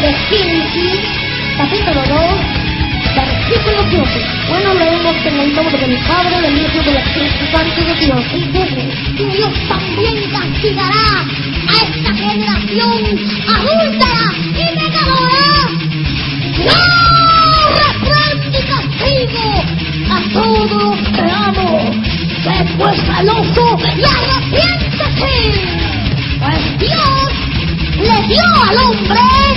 de Génesis, capítulo 2, versículo 7. Bueno, leemos en el nombre del Padre, del Hijo y del Espíritu Santo de Dios. Y dice, y Dios también castigará a esta generación adúltera y pecadora. ¡No! ¡Reprende y castigo a los que amo! Después celoso y arrepiéntete. Pues Dios le dio al hombre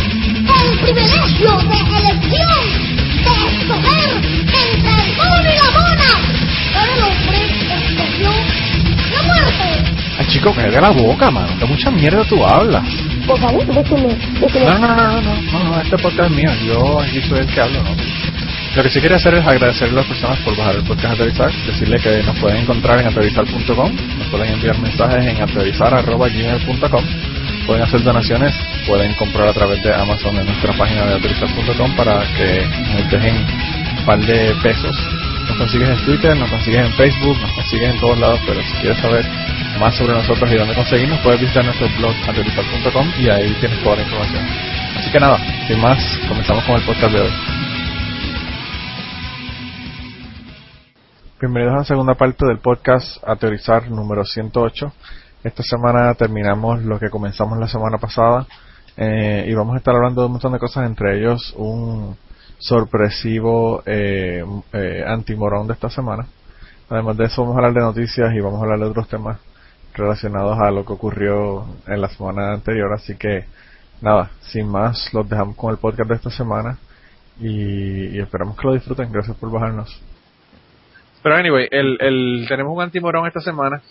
privilegio de elección, de escoger entre el mono y la mona. Pero el hombre escogió la muerte. Ay, chico, cállate la boca, mano. Que mucha mierda tú hablas. Por favor, déjeme, déjeme. No, no, no, no, no, no, no, este podcast es mío. Yo aquí soy el que hablo, ¿no? Lo que sí quería hacer es agradecerle a las personas por bajar el podcast Aterrizar, decirle que nos pueden encontrar en aterrizar.com, nos pueden enviar mensajes en aterrizar.gmail.com, pueden hacer donaciones, pueden comprar a través de Amazon en nuestra página de aterrizar.com para que nos dejen un par de pesos. Nos consigues en Twitter, nos consigues en Facebook, nos consigues en todos lados, pero si quieres saber más sobre nosotros y dónde conseguirnos, puedes visitar nuestro blog aterrizar.com y ahí tienes toda la información. Así que nada, sin más, comenzamos con el podcast de hoy. Bienvenidos a la segunda parte del podcast A Teorizar número 108. Esta semana terminamos lo que comenzamos la semana pasada eh, y vamos a estar hablando de un montón de cosas, entre ellos un sorpresivo eh, eh, antimorón de esta semana. Además de eso vamos a hablar de noticias y vamos a hablar de otros temas relacionados a lo que ocurrió en la semana anterior. Así que nada, sin más, los dejamos con el podcast de esta semana y, y esperamos que lo disfruten. Gracias por bajarnos. Pero anyway, el, el, tenemos un antimorón esta semana.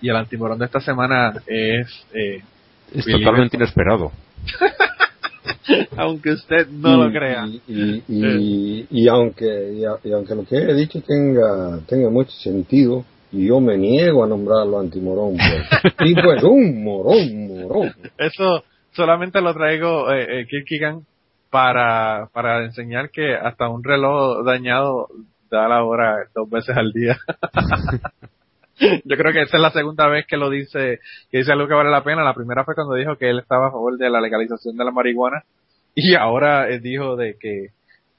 Y el antimorón de esta semana es. Eh, Es Billy totalmente Benson. inesperado. Aunque usted no lo crea. Y, y, y- y aunque, y, a- y aunque lo que he dicho tenga, tenga mucho sentido, y yo me niego a nombrarlo antimorón, pues. Y pues un morón, morón. Eso solamente lo traigo, eh, eh, Kierkegaard, para, para enseñar que hasta un reloj dañado da la hora dos veces al día. Yo creo que esta es la segunda vez que lo dice, que dice algo que vale la pena. La primera fue cuando dijo que él estaba a favor de la legalización de la marihuana y ahora eh, dijo de que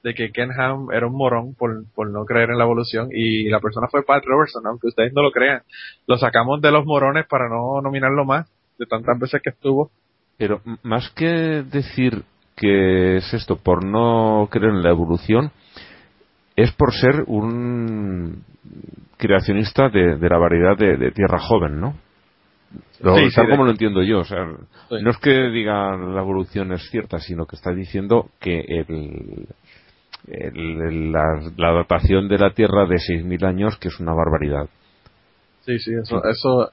de que Ken Ham era un morón por, por no creer en la evolución y la persona fue Pat Robertson, aunque ustedes no lo crean. Lo sacamos de los morones para no nominarlo más de tantas veces que estuvo. Pero más que decir que es esto por no creer en la evolución, es por ser un creacionista de, de la variedad de, de tierra joven, ¿no? Lo- Sí, sí, tal de- como lo entiendo yo. O sea, Sí. no es que diga la evolución es cierta, sino que está diciendo que el, el- el- la, la datación de la Tierra de 6.000 años, que es una barbaridad. Sí, sí, eso, eso,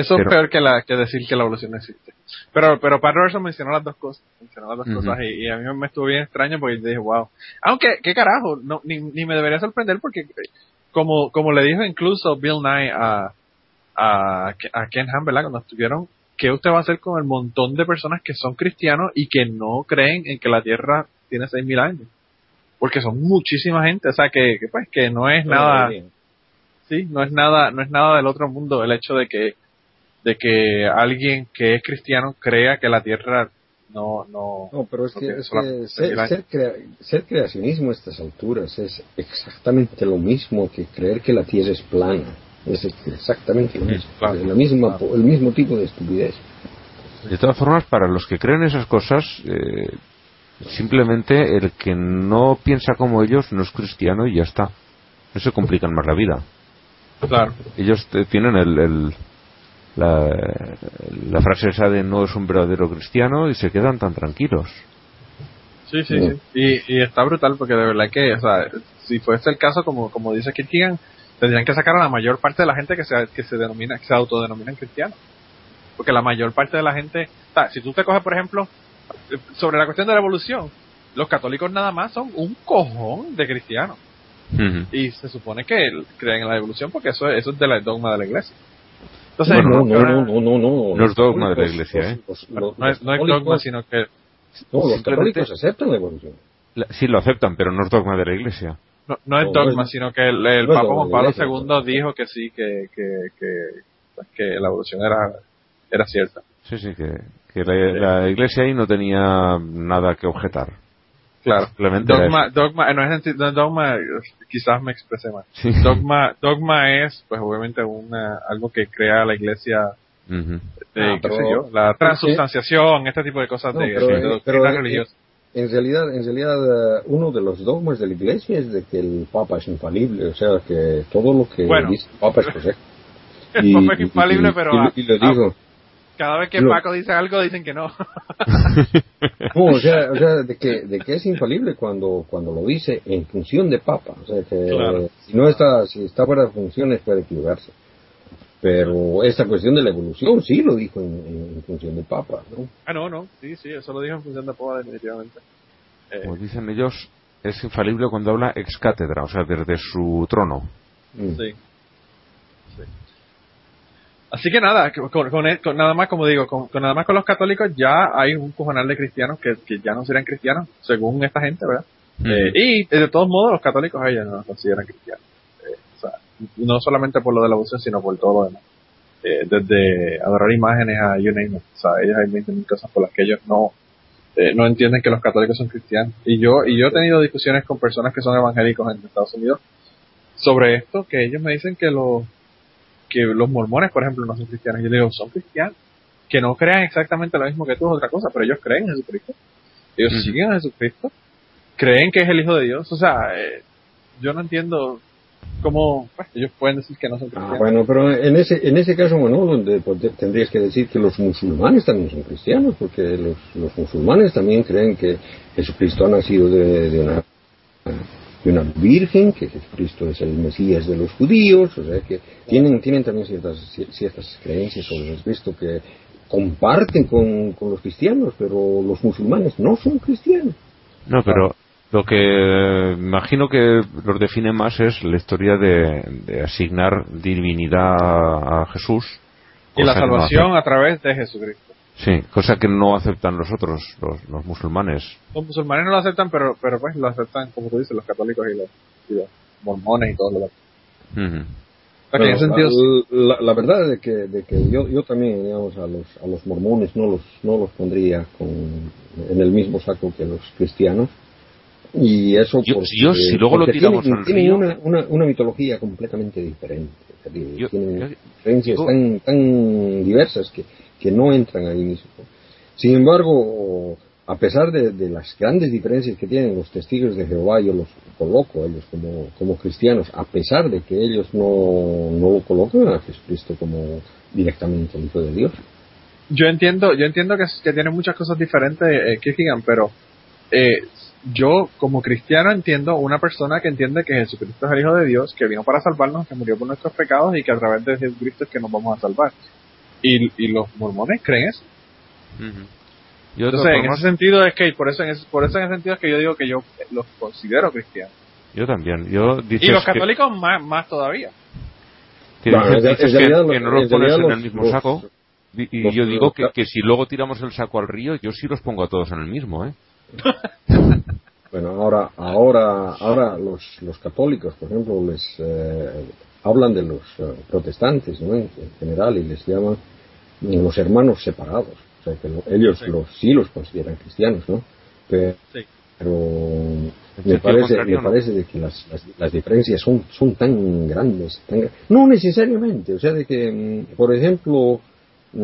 eso Pero- es peor que la, que decir que la evolución no existe. Pero, pero Pat Robertson mencionó las dos cosas, mencionó las dos cosas y, y a mí me estuvo bien extraño porque dije, wow. Aunque, qué carajo, no, ni, ni me debería sorprender porque, como, como le dijo incluso Bill Nye a, a, a Ken Ham, ¿verdad? Cuando estuvieron, ¿qué usted va a hacer con el montón de personas que son cristianos y que no creen en que la Tierra tiene 6.000 años? Porque son muchísima gente, o sea que, que pues que no es nada, sí, no es nada, no es nada del otro mundo el hecho de que, de que alguien que es cristiano crea que la tierra no, no, No, pero es que, es que ser, crea- ser creacionismo a estas alturas es exactamente lo mismo que creer que la Tierra es plana. Es exactamente lo mismo. claro. Es la misma, el mismo tipo de estupidez. De todas formas, para los que creen esas cosas, eh, simplemente el que no piensa como ellos no es cristiano y ya está. No se complican más la vida. claro, Ellos tienen el, el- la, la frase esa de no es un verdadero cristiano y se quedan tan tranquilos. sí, sí, sí, y, y está brutal porque de verdad que, o sea, si fuese el caso como, como dice Kirtigan, tendrían que sacar a la mayor parte de la gente que se, que se denomina, que se autodenominan cristianos. Porque la mayor parte de la gente, o sea, si tú te coges, por ejemplo, sobre la cuestión de la evolución, los católicos nada más son un cojón de cristianos. Y se supone que creen en la evolución porque eso, eso es de la dogma de la iglesia. Entonces, no, no, que ahora- no, no, no, no. No es dogma de la iglesia, ¿eh? los- no, los- no es, no es los dogma, sino que No, los católicos aceptan la evolución. La- Sí lo aceptan, pero no es dogma de la iglesia. no, no es No, dogma, sino que el, el no es Papa Juan Pablo II dijo que sí, que, que, que, pues, que la evolución era, era cierta. Sí, sí, que, Que la, la iglesia ahí no tenía nada que objetar. Claro. Dogma, dogma, no es dogma, quizás me expresé mal. Sí. Dogma, dogma es, pues obviamente una, algo que crea la iglesia de, Ah, qué pero- sé yo, la transubstanciación, este tipo de cosas No, de, pero, de eh, pero, eh, religiosa. En realidad, en realidad eh, uno de los dogmas de la Iglesia es de que el Papa es infalible, o sea que todo lo que Bueno. dice el Papa es correcto. El Papa es infalible, pero y, a- y lo a- digo. Cada vez que lo- Paco dice algo, dicen que no. No, o sea, o sea de, que, de que es infalible cuando, cuando lo dice en función de Papa. O sea, que Claro. si no está, si está fuera de funciones puede equivocarse. Pero esta cuestión de la evolución sí lo dijo en, en- en función de Papa, ¿no? ah, no, no, sí, sí, eso lo dijo en función de Papa definitivamente. Eh, Como dicen ellos, es infalible cuando habla ex cátedra, o sea, desde su trono. Mm. Sí. Sí. Así que nada, con, con- con nada más, como digo, con, con nada más con los católicos ya hay un cojonal de cristianos que, que ya no serían cristianos, según esta gente, ¿verdad? Eh, y eh, de todos modos los católicos a ellos no los consideran cristianos. Eh, o sea, no solamente por lo de la abuso, sino por todo lo demás. Eh, desde adorar imágenes a you name it. O sea, ellos hay 20.000 cosas por las que ellos no, no entienden que los católicos son cristianos. Y yo, y yo he tenido discusiones con personas que son evangélicos en Estados Unidos sobre esto, que ellos me dicen que los, que los mormones, por ejemplo, no son cristianos. Yo digo, son cristianos. Que no crean exactamente lo mismo que tú es otra cosa, pero ellos creen en Jesucristo. Ellos Ujú. siguen a Jesucristo. Creen que es el Hijo de Dios. O sea, eh, yo no entiendo cómo pues, ellos pueden decir que no son Ah, cristianos. bueno, pero en ese, en ese caso, bueno, donde pues, tendrías que decir que los musulmanes también son cristianos, porque los, los musulmanes también creen que Jesucristo ha nacido de, de una de una virgen, que Jesucristo es el Mesías de los judíos, o sea que tienen, tienen también ciertas, cier- ciertas creencias sobre Jesucristo que comparten con, con los cristianos, pero los musulmanes no son cristianos. No, pero lo que imagino que los define más es la historia de, de asignar divinidad a Jesús. y la no salvación a través de Jesucristo. Sí, cosa que no aceptan los otros, los, los musulmanes. Los musulmanes no lo aceptan, pero, pero pues lo aceptan, como tú dices, los católicos y los, y los mormones y todo lo demás. En ese Bueno, sentido, la, la- la verdad es de que, de que yo, yo también, digamos, a los, a los mormones no los, no los pondría con, en el mismo saco que los cristianos. Y eso Yo- porque, yo, si luego lo tiramos tienen, al tienen río- una, una, una mitología completamente diferente. Yo- tienen yo- creencias yo- tan, tan diversas que, que no entran ahí mismo. Sin embargo, a pesar de, las grandes diferencias que tienen los testigos de Jehová, yo los coloco a ellos como, como cristianos, a pesar de que ellos no, no lo colocan a Jesucristo como directamente Hijo de Dios. yo entiendo, yo entiendo que, que tienen muchas cosas diferentes, eh, Kierkegaard, pero eh, yo como cristiano entiendo una persona que entiende que Jesucristo es el Hijo de Dios, que vino para salvarnos, que murió por nuestros pecados y que a través de Jesucristo es que nos vamos a salvar. Y, y los mormones creen eso. Ujú. Yo, de todas Entonces, en ese sentido es que, por eso, en ese, por eso en ese sentido es que yo digo que yo los considero cristianos. yo también. Yo dices Y los que- católicos más, más todavía. que, Bueno, dices- dices que- que no los pones en el mismo los- saco. Y, y los- yo digo los que, que si luego tiramos el saco al río, yo sí los pongo a todos en el mismo, ¿eh? Bueno, ahora, ahora, ahora los, los católicos, por ejemplo, les eh, hablan de los eh, protestantes, ¿no? En, en general y les llaman eh, los hermanos separados. O sea, que lo- ellos Sí. los, sí los consideran cristianos, ¿no? Pero, Sí. pero En me parece, me no. parece de que las, las, las diferencias son, son tan grandes. tan no necesariamente. O sea, de que, mm, por ejemplo, mm,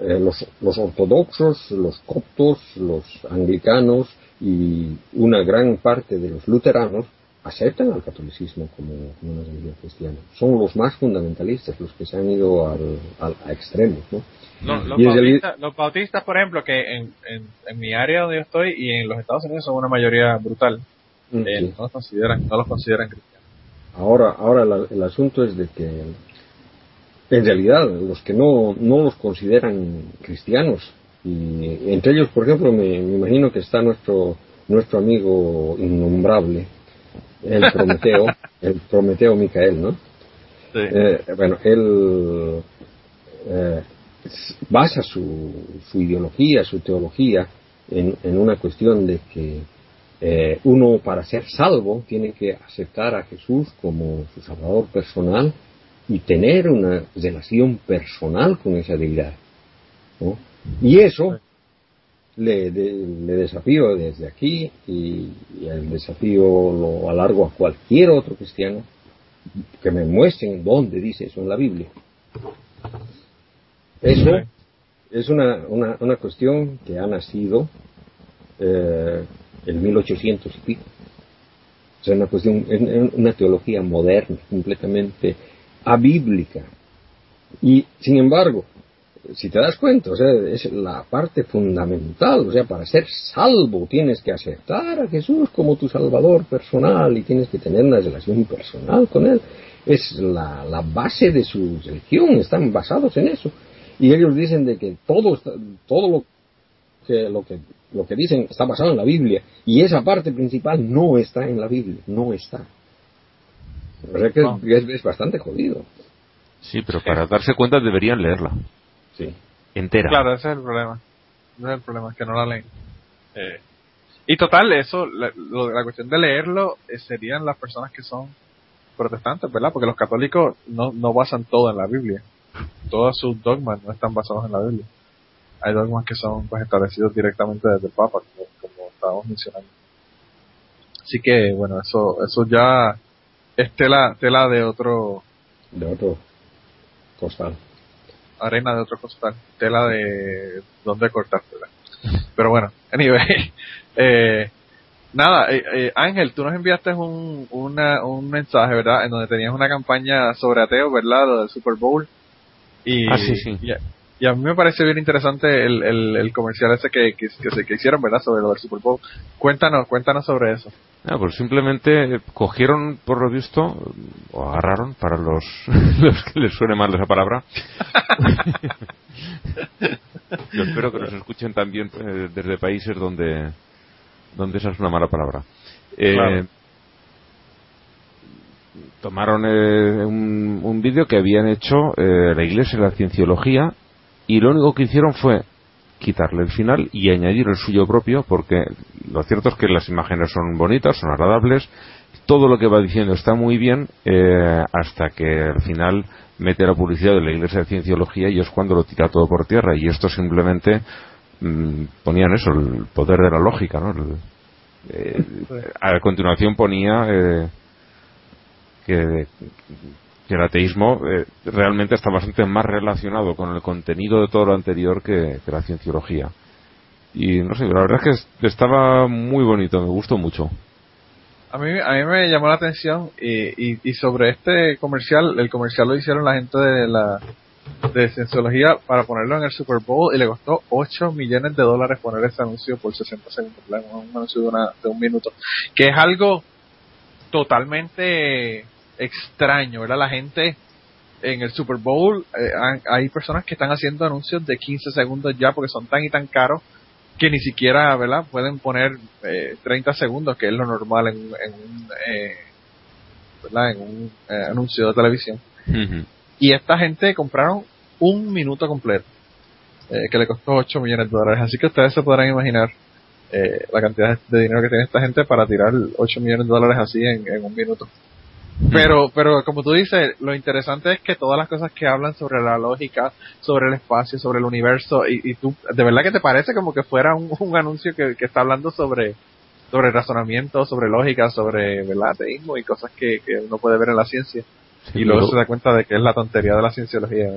eh, los, los ortodoxos, los coptos, los anglicanos y una gran parte de los luteranos aceptan al catolicismo como, como una religión cristiana. Son los más fundamentalistas, los que se han ido al, al- a extremos, ¿no? Los, bautistas, los bautistas, por ejemplo, que en, en, en mi área donde yo estoy y en los Estados Unidos son una mayoría brutal, Mm, eh, no los consideran, no los consideran cristianos. Ahora, ahora la- el asunto es de que en realidad los que no, no los consideran cristianos, y entre ellos, por ejemplo, me, me imagino que está nuestro, nuestro amigo innombrable, el Prometeo, el Prometeo Micael, ¿no? Sí. Eh, bueno, él eh, basa su, su ideología, su teología en, en una cuestión de que eh, uno para ser salvo tiene que aceptar a Jesús como su salvador personal y tener una relación personal con esa deidad. ¿no? Y eso le, le desafío desde aquí y, el desafío lo alargo a cualquier otro cristiano que me muestren dónde dice eso en la Biblia. Eso es una, una, una cuestión que ha nacido eh, en 1800 y pico. Es una cuestión, una teología moderna, completamente abíblica. Y, sin embargo, si te das cuenta, o sea, es la parte fundamental, o sea, para ser salvo tienes que aceptar a Jesús como tu Salvador personal y tienes que tener una relación personal con Él. Es la, la base de su religión, están basados en eso. Y ellos dicen de que todo, todo lo que, lo que lo que dicen está basado en la Biblia y esa parte principal no está en la Biblia, no está. O sea que es, bastante jodido. Sí, pero para darse cuenta deberían leerla. Sí. Entera. Claro, ese es el problema. Ese es el problema, que no la leen. Eh, y total, eso, la, la cuestión de leerlo eh, serían las personas que son protestantes, ¿verdad? Porque los católicos no, no basan todo en la Biblia. Todos sus dogmas no están basados en la Biblia hay dogmas que son pues establecidos directamente desde el Papa, como, estábamos mencionando. Así que, bueno, eso eso ya es tela, tela de otro... De otro costal. Arena de otro costal. Tela de dónde cortártela. Pero bueno, anyway. Eh, nada, eh, eh, Ángel, tú nos enviaste un, una, un mensaje, ¿verdad? En donde tenías una campaña sobre ateo, ¿verdad? Lo del Super Bowl. Y, ah, sí, sí. Y a mí me parece bien interesante el, el, comercial ese que, que, que, hicieron, ¿verdad? Sobre lo del Super Bowl. Cuéntanos, cuéntanos sobre eso. Ah, pues simplemente cogieron, por lo visto, o agarraron, para los, los que les suene mal esa palabra. Yo espero que nos escuchen también eh, desde países donde, donde esa es una mala palabra. Eh, tomaron eh, un, un vídeo que habían hecho la Iglesia de la Cienciología y lo único que hicieron fue quitarle el final y añadir el suyo propio porque lo cierto es que las imágenes son bonitas, son agradables, todo lo que va diciendo está muy bien eh, hasta que al final mete la publicidad de la Iglesia de Cienciología y es cuando lo tira todo por tierra y esto simplemente mm, ponían eso, el poder de la lógica, ¿no? Eh, a continuación ponía eh, que que el ateísmo eh, realmente está bastante más relacionado con el contenido de todo lo anterior que, la cienciología. Y no sé, la verdad es que estaba muy bonito, me gustó mucho. A mí, a mí me llamó la atención y, y, sobre este comercial, el comercial lo hicieron la gente de la de cienciología para ponerlo en el Super Bowl y le costó 8 millones de dólares poner ese anuncio por 60 segundos, un anuncio de, una, de un minuto, que es algo totalmente extraño, ¿verdad? La gente en el Super Bowl, eh, hay personas que están haciendo anuncios de 15 segundos ya porque son tan y tan caros que ni siquiera, ¿verdad? Pueden poner eh, 30 segundos, que es lo normal en, en un, eh, ¿verdad? En un eh, anuncio de televisión. Y esta gente compraron un minuto completo, que le costó 8 millones de dólares. Así que ustedes se podrán imaginar la cantidad de dinero que tiene esta gente para tirar 8 millones de dólares así en un minuto. Pero, pero como tú dices, lo interesante es que todas las cosas que hablan sobre la lógica, sobre el espacio, sobre el universo, y, y tú, de verdad que te parece como que fuera un, anuncio que, está hablando sobre, sobre razonamiento, sobre lógica, sobre ¿verdad? ateísmo y cosas que, uno puede ver en la ciencia. y luego, se da cuenta de que es la tontería de la cienciología.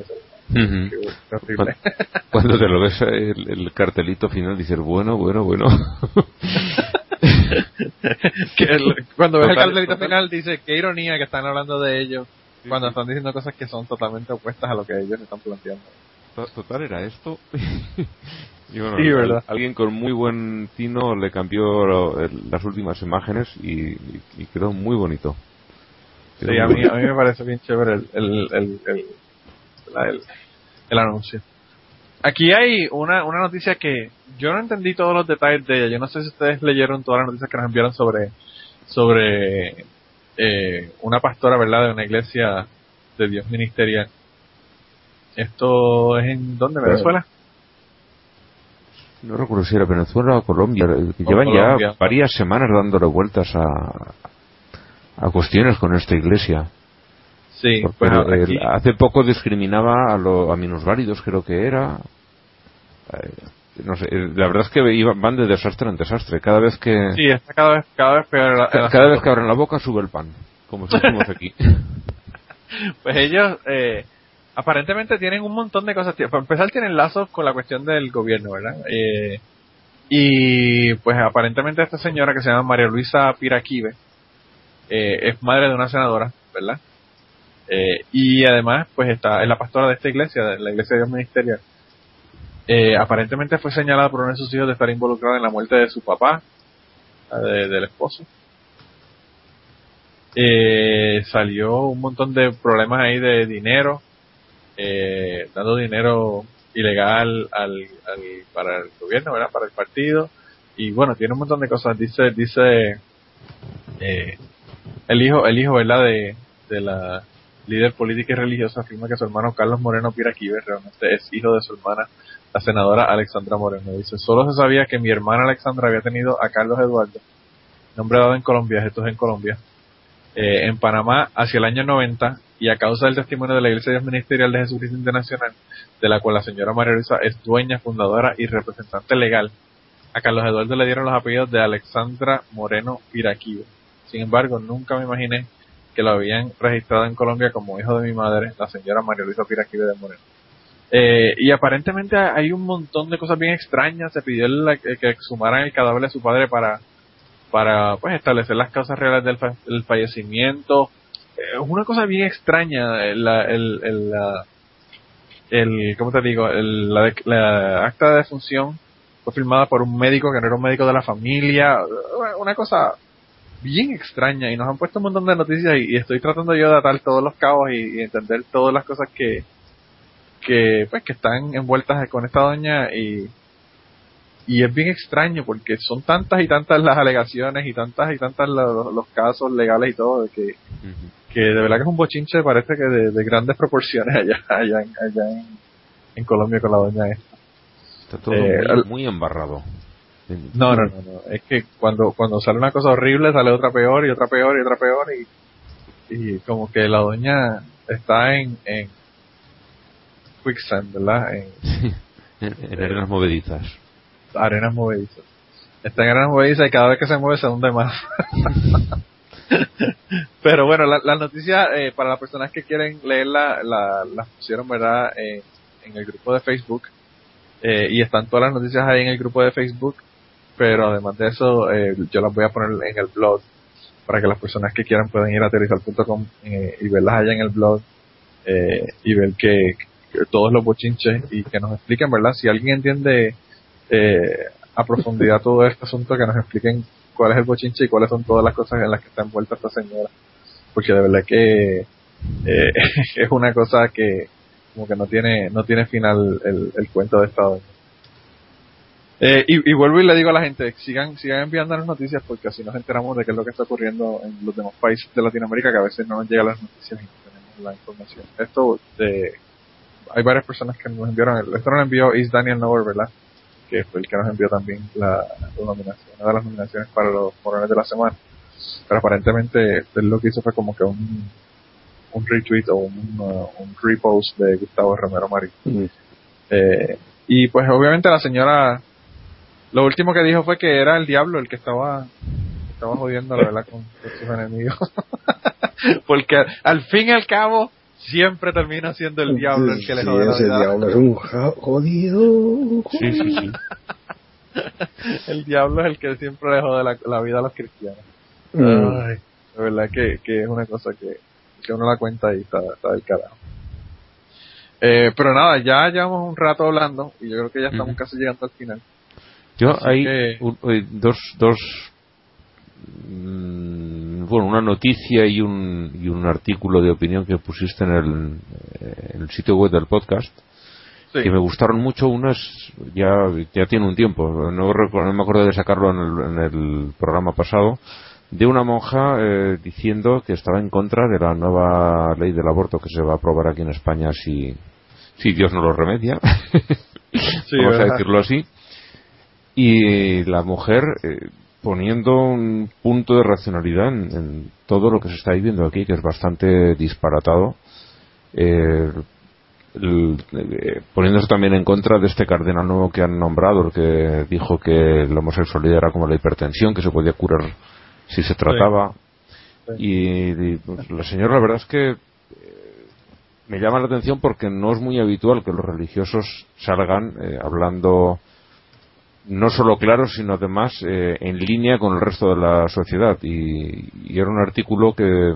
Cuando te lo ves el, el cartelito final dices, bueno, bueno, bueno. cuando ves el cartelito final dice, qué ironía que están hablando de ellos cuando están diciendo cosas que son totalmente opuestas a lo que ellos están planteando. Total era esto. y bueno, alguien con muy buen tino le cambió las últimas imágenes y, quedó muy bonito. sí, a mí, a mí me parece bien chévere el, el, el, el, el anuncio. Aquí hay una, una noticia que yo no entendí todos los detalles de ella. Yo no sé si ustedes leyeron todas las noticias que nos enviaron sobre, sobre eh, una pastora, ¿verdad?, de una iglesia de Dios ministerial. ¿Esto es en dónde? ¿Venezuela? No recuerdo si era Venezuela o Colombia. Llevan ya varias semanas dándole vueltas a, a cuestiones con esta iglesia. Sí, hace poco discriminaba a, lo, a minusválidos, creo que era. eh, no sé, eh, la verdad es que van de desastre en desastre. Cada vez que Sí, está cada vez, cada vez peor. el- el ca- cada vez que abren la boca sube el pan, como decimos aquí. Pues ellos eh, aparentemente tienen un montón de cosas. Para empezar, tienen lazos con la cuestión del gobierno, ¿verdad? Eh, y pues aparentemente esta señora que se llama María Luisa Piraquive eh, es madre de una senadora, ¿verdad? Eh, y además, pues está, es la pastora de esta iglesia, de la iglesia de Dios Ministerial. Eh, aparentemente fue señalada por uno de sus hijos de estar involucrada en la muerte de su papá, de- del esposo eh, salió un montón de problemas ahí de dinero, eh, dando dinero ilegal al, para el gobierno, ¿verdad? Para el partido. Y bueno, tiene un montón de cosas. Dice, dice, eh, el hijo, el hijo, ¿verdad? De, de la líder política y religiosa afirma que su hermano Carlos Moreno Piraquive realmente es hijo de su hermana, la senadora Alexandra Moreno. Dice, solo se sabía que mi hermana Alexandra había tenido a Carlos Eduardo, nombre dado en Colombia, esto es en Colombia, eh, en Panamá hacia el año 90 y a causa del testimonio de la Iglesia Ministerial de Jesucristo Internacional, de la cual la señora María Luisa es dueña, fundadora y representante legal, a Carlos Eduardo le dieron los apellidos de Alexandra Moreno Piraquivo. Sin embargo, nunca me imaginé que lo habían registrado en Colombia como hijo de mi madre, la señora María Luisa Piraquive de Moreno. Eh, y aparentemente hay un montón de cosas bien extrañas. Se pidió el- que exhumaran el cadáver de su padre para para pues establecer las causas reales del, fa- del fallecimiento. Es una cosa bien extraña el, la- el, el, la- el- ¿cómo te digo? El, la, la acta de defunción fue firmada por un médico que no era un médico de la familia. Una cosa bien extraña y nos han puesto un montón de noticias y, y estoy tratando yo de atar todos los cabos y, y entender todas las cosas que que pues que están envueltas con esta doña y y es bien extraño porque son tantas y tantas las alegaciones y tantas y tantas los, los casos legales y todo de que, que de verdad que es un bochinche parece que de, de grandes proporciones allá allá en, allá en, en Colombia con la doña esta. Está todo Eh, muy embarrado. No, no, no, no, es que cuando cuando sale una cosa horrible sale otra peor y otra peor y otra peor y y como que la doña está en en quicksand, ¿verdad? En, en, en arenas movedizas. arenas movedizas. Está en arenas movedizas y cada vez que se mueve se hunde más. Pero bueno, la- las noticias, eh, para las personas que quieren leerla, la, las pusieron, ¿verdad?, en, en el grupo de Facebook. Eh, y están todas las noticias ahí en el grupo de Facebook. Pero además de eso, eh, yo las voy a poner en el blog para que las personas que quieran puedan ir a aterrizar.com eh, y verlas allá en el blog eh, y ver que, todos los bochinches y que nos expliquen, ¿verdad? Si alguien entiende eh, a profundidad todo este asunto, que nos expliquen cuál es el bochinche y cuáles son todas las cosas en las que está envuelta esta señora. Porque de verdad que eh, es una cosa que como que no tiene no tiene final el, el cuento de esta doña. Eh, y, y vuelvo y le digo a la gente, sigan sigan enviándonos noticias porque así nos enteramos de qué es lo que está ocurriendo en los demás países de Latinoamérica que a veces no nos llegan las noticias y no tenemos la información. Esto de hay varias personas que nos enviaron, el- esto nos lo envió Is Daniel Nover, ¿verdad? Que fue el que nos envió también la, la nominación, una de las nominaciones para los morones de la semana. Pero aparentemente él lo que hizo fue como que un, un retweet o un, uh, un repost de Gustavo Romero Marín. Mm. Eh, y pues obviamente la señora, lo último que dijo fue que era el diablo el que estaba, estaba jodiendo la verdad con, con sus enemigos. Porque al fin y al cabo siempre termina siendo el diablo el que le Sí, jode la ese diablo es un jodido. Sí, sí, sí. El diablo es el que siempre le jode la, la vida a los cristianos. Mm. Ay, de verdad que, que es una cosa que, que uno la cuenta y está, está del carajo. Eh, pero nada, ya llevamos un rato hablando y yo creo que ya estamos casi llegando al final. Yo Así hay que- un- eh, dos, dos mm, bueno, una noticia y un, y un artículo de opinión que pusiste en el, eh, en el sitio web del podcast Sí. que me gustaron mucho. Uno es, ya, ya tiene un tiempo, no, me acuerdo de sacarlo en el, en el programa pasado, de una monja eh, diciendo que estaba en contra de la nueva ley del aborto que se va a aprobar aquí en España si, si Dios no lo remedia. Sí, Vamos a decirlo así. Y la mujer eh, poniendo un punto de racionalidad en, en todo lo que se está viviendo aquí, que es bastante disparatado. Eh, eh, poniéndose también en contra de este cardenal nuevo que han nombrado, el que dijo que la homosexualidad era como la hipertensión, que se podía curar si se trataba. Y, pues, la señora, la verdad es que eh, me llama la atención porque no es muy habitual que los religiosos salgan eh, hablando no solo claro, sino además en línea con el resto de la sociedad. Y, y era un artículo que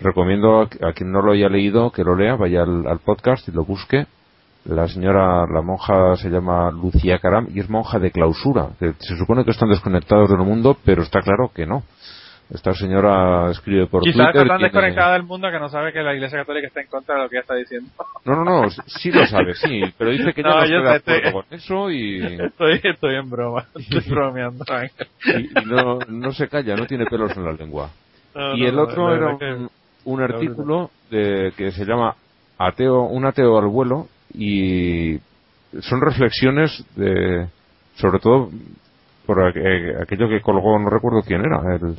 recomiendo a, quien no lo haya leído que lo lea, vaya al, podcast y lo busque. La señora, la monja se llama Lucía Caram y es monja de clausura. se supone que están desconectados del mundo, pero está claro que no. Esta señora escribe por Quizás Twitter. está tan desconectada del mundo que no sabe que la Iglesia Católica está en contra de lo que ella está diciendo. No, no, no, sí lo sabe, sí, pero dice que ya no, no está de acuerdo con eso y... Estoy, estoy en broma, estoy bromeando. y, no, no se calla, no tiene pelos en la lengua. y el otro era un, un artículo de, que se llama ateo, Un ateo al vuelo y son reflexiones de, sobre todo por aquello que colgó, no recuerdo quién era, el,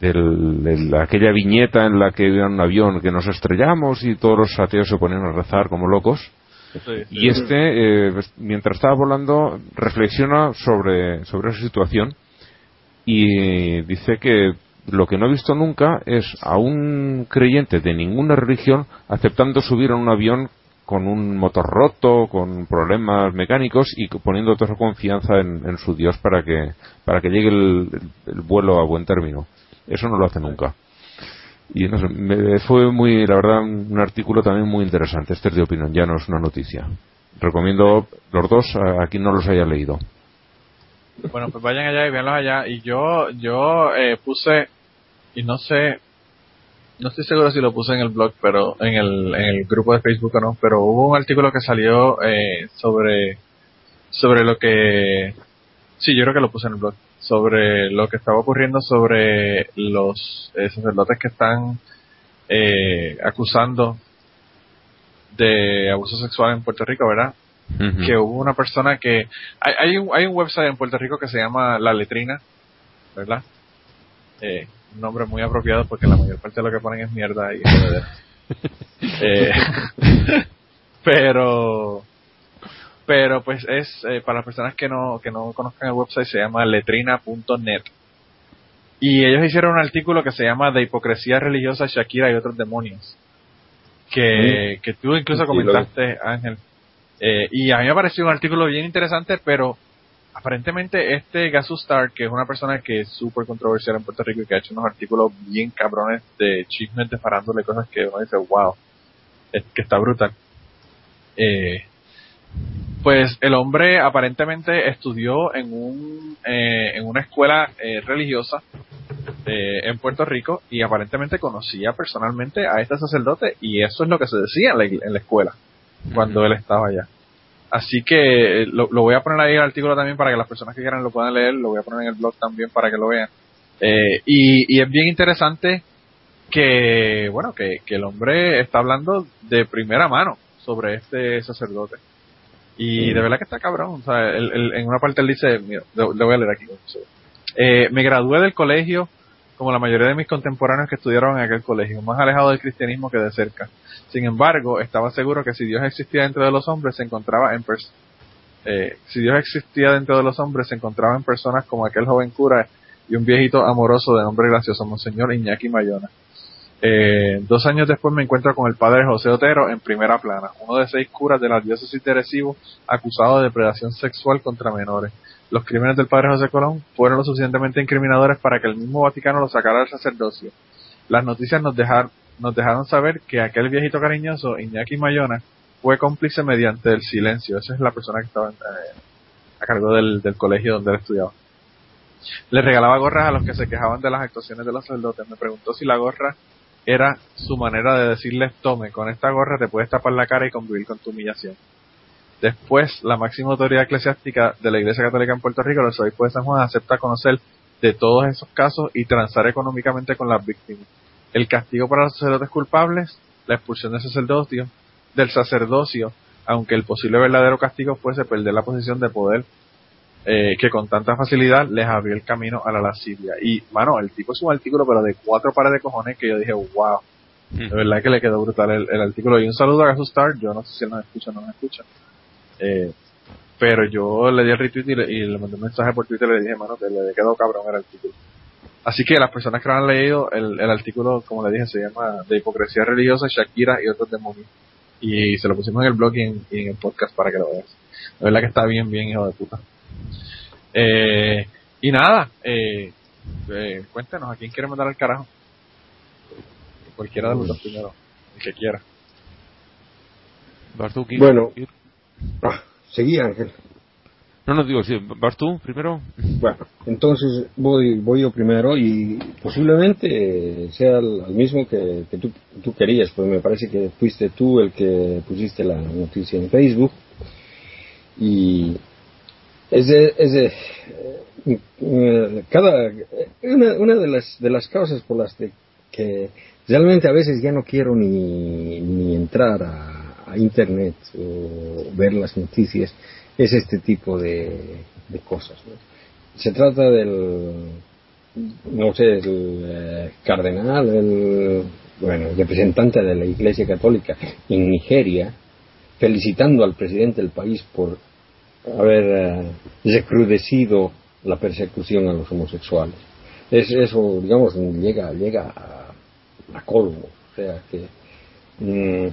aquella viñeta en la que iba un avión que nos estrellamos y todos los ateos se ponían a rezar como locos. y este, eh, pues, mientras estaba volando, reflexiona sobre, sobre esa situación y dice que lo que no he visto nunca es a un creyente de ninguna religión aceptando subir a un avión con un motor roto, con problemas mecánicos y poniendo toda su confianza en, su Dios para que, para que llegue el, vuelo a buen término. Eso no lo hace nunca. Y no sé, me, fue muy, la verdad, un artículo también muy interesante. Este es de opinión, ya no es una noticia. Recomiendo los dos a, quien no los haya leído. Bueno, pues vayan allá y véanlos allá. Y yo, yo eh, puse y no sé, no estoy seguro si lo puse en el blog, pero en el, en el grupo de Facebook o no, pero hubo un artículo que salió eh, sobre, sobre lo que, sí, yo creo que lo puse en el blog, sobre lo que estaba ocurriendo sobre los eh, sacerdotes que están eh, acusando de abuso sexual en Puerto Rico, ¿verdad? Que hubo una persona que... Hay, hay, un, hay un website en Puerto Rico que se llama La Letrina, ¿verdad? Eh, un nombre muy apropiado porque la mayor parte de lo que ponen es mierda y eh, pero pero pues es eh, para las personas que no que no conozcan el website se llama letrina.net y ellos hicieron un artículo que se llama de hipocresía religiosa Shakira y otros demonios que, mm. que tú incluso comentaste Ángel eh, y a mí me pareció un artículo bien interesante pero aparentemente este Gasustar, que es una persona que es súper controversial en Puerto Rico y que ha hecho unos artículos bien cabrones de chismes de farándole cosas que uno dice, wow, es que está brutal. Eh, pues el hombre aparentemente estudió en un eh, en una escuela eh, religiosa en Puerto Rico y aparentemente conocía personalmente a este sacerdote y eso es lo que se decía en la, en la escuela cuando él estaba allá. Así que eh, lo, voy a poner ahí el artículo también para que las personas que quieran lo puedan leer, lo voy a poner en el blog también para que lo vean. Eh, y, es bien interesante que, bueno, que, el hombre está hablando de primera mano sobre este sacerdote. Y de verdad que está cabrón. O sea, en una parte él dice, mira, le, voy a leer aquí. Eh, me gradué del colegio como la mayoría de mis contemporáneos que estudiaron en aquel colegio, más alejado del cristianismo que de cerca. Sin embargo, estaba seguro que si Dios existía dentro de los hombres, se encontraba en eh, si Dios existía dentro de los hombres, se encontraba en personas como aquel joven cura y un viejito amoroso de nombre gracioso, Monseñor Iñaki Mayona. Eh, dos años después me encuentro con el padre José Otero en primera plana, uno de seis curas de la diócesis de Recibo acusado de depredación sexual contra menores los crímenes del padre José Colón fueron lo suficientemente incriminadores para que el mismo Vaticano lo sacara del sacerdocio. Las noticias nos, nos dejaron saber que aquel viejito cariñoso, Iñaki Mayona, fue cómplice mediante el silencio. Esa es la persona que estaba eh, a cargo del, colegio donde él estudiaba. Le regalaba gorras a los que se quejaban de las actuaciones de los sacerdotes. Me preguntó si la gorra era su manera de decirles, tome, con esta gorra te puedes tapar la cara y convivir con tu humillación. Después, la máxima autoridad eclesiástica de la Iglesia Católica en Puerto Rico, los obispos de San Juan, acepta conocer de todos esos casos y transar económicamente con las víctimas. El castigo para los sacerdotes culpables, la expulsión del sacerdocio, del sacerdocio, aunque el posible verdadero castigo fuese perder la posición de poder eh, que con tanta facilidad les abrió el camino a la lascivia. Y, mano, el tipo es un artículo, pero de cuatro pares de cojones que yo dije, wow. De verdad que le quedó brutal el, el artículo. Y un saludo a Gasustar. Yo no sé si él nos escucha o no nos escucha. Eh, pero yo le di el retweet y le, y le mandé un mensaje por Twitter y le dije, mano, que le quedó cabrón el artículo. Así que las personas que lo han leído, el, el artículo, como le dije, se llama De hipocresía religiosa, Shakira y otros demonios. Y se lo pusimos en el blog y en, y en el podcast para que lo veas. La verdad que está bien, bien, hijo de puta. Eh, y nada, eh, eh, cuéntenos a quién quiere mandar al carajo. Cualquiera de los dos primero, el que quiera. ¿Vas tú, Kik? Bueno. Ah, seguí Ángel. No, no digo, sí, ¿vas tú primero? Bueno, entonces voy, voy yo primero y posiblemente sea el, el mismo que, que tú, tú querías, pues me parece que fuiste tú el que pusiste la noticia en Facebook. Y es de, es eh, cada, una, una de las, de las causas por las de que realmente a veces ya no quiero ni, ni entrar a, internet o ver las noticias es este tipo de, de cosas. Se trata del, no sé, el eh, cardenal, el, bueno, representante de la Iglesia Católica en Nigeria, felicitando al presidente del país por haber eh, recrudecido la persecución a los homosexuales. Es, eso, digamos, llega, llega a, a colmo. O sea que. mm,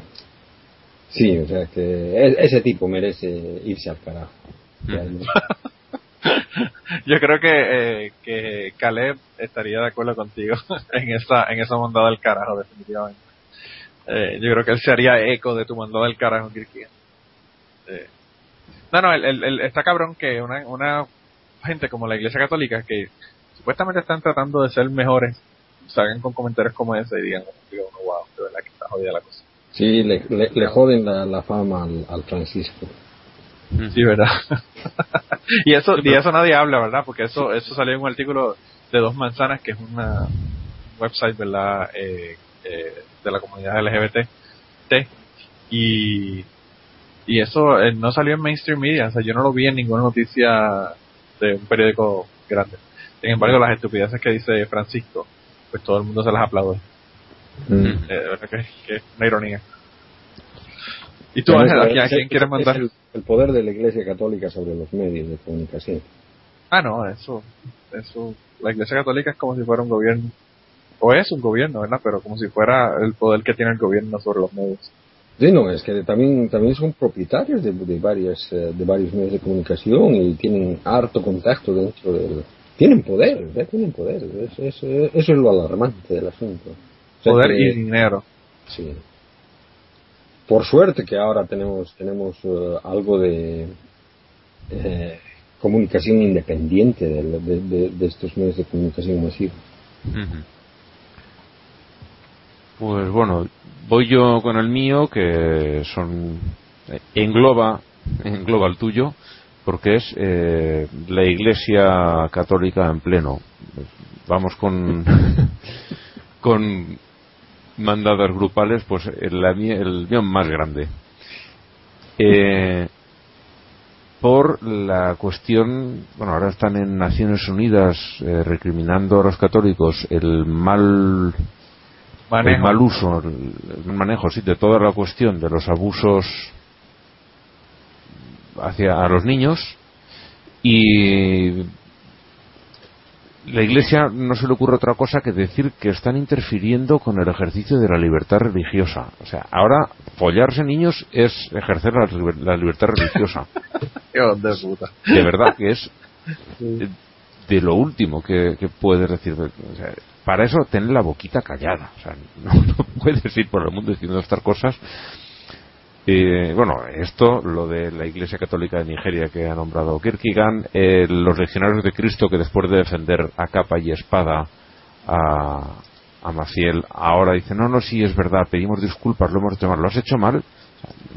sí, o sea que e- ese tipo merece irse al carajo. Yo creo que, eh, que Caleb estaría de acuerdo contigo en esa, en esa mandada del carajo, definitivamente. Eh, yo creo que él se haría eco de tu mandada del carajo, Kirkia. Eh, no, no, el, el, el- está cabrón que una, una gente como la Iglesia Católica que supuestamente están tratando de ser mejores salgan con comentarios como ese y digan, digo, wow, de verdad que está jodida la cosa. Sí, le, le, le joden la, la fama al, al Francisco. Sí, verdad. y eso y eso nadie habla, ¿verdad? Porque eso eso salió en un artículo de Dos Manzanas, que es una website, ¿verdad? Eh, eh, de la comunidad LGBT. Y, y eso eh, no salió en mainstream media, o sea, yo no lo vi en ninguna noticia de un periódico grande. Sin embargo, las estupideces que dice Francisco, pues todo el mundo se las aplaude. Mm. Eh, que, que es una ironía. ¿Y tú, Ángel, a quién, quieres es mandar? El, el poder de la Iglesia Católica sobre los medios de comunicación. Ah, no, eso, eso, la Iglesia Católica es como si fuera un gobierno, o es un gobierno, ¿verdad? Pero como si fuera el poder que tiene el gobierno sobre los medios. Sí, no, es que también, también son propietarios de, de, varias, eh, de varios medios de comunicación y tienen harto contacto dentro del... Tienen poder, tienen poder. Es- es- eso es lo alarmante del asunto. O sea Poder que- y dinero. Sí. Por suerte que ahora tenemos tenemos eh, algo de eh, comunicación independiente de, de- estos medios de comunicación masiva. Ujú. Pues bueno, voy yo con el mío, que son eh, engloba engloba el tuyo, porque es eh, la Iglesia Católica en pleno. Vamos con con mandadas grupales, pues el, el mío más grande. Eh, por la cuestión, bueno, ahora están en Naciones Unidas eh, recriminando a los católicos el mal el mal uso, el, el manejo, sí, de toda la cuestión de los abusos hacia a los niños y la Iglesia no se le ocurre otra cosa que decir que están interfiriendo con el ejercicio de la libertad religiosa. O sea, ahora follarse niños es ejercer la, liber- la libertad religiosa. De puta. De verdad que es de lo último que, que puedes decir. O sea, para eso tener la boquita callada. O sea, no, puedes ir por el mundo diciendo estas cosas. Eh, bueno, esto, lo de la Iglesia Católica de Nigeria que ha nombrado Kierkegaard, eh, los legionarios de Cristo que después de defender a capa y espada a, a Maciel, ahora dicen, no, no, sí, es verdad, pedimos disculpas, lo hemos hecho mal, lo has hecho mal,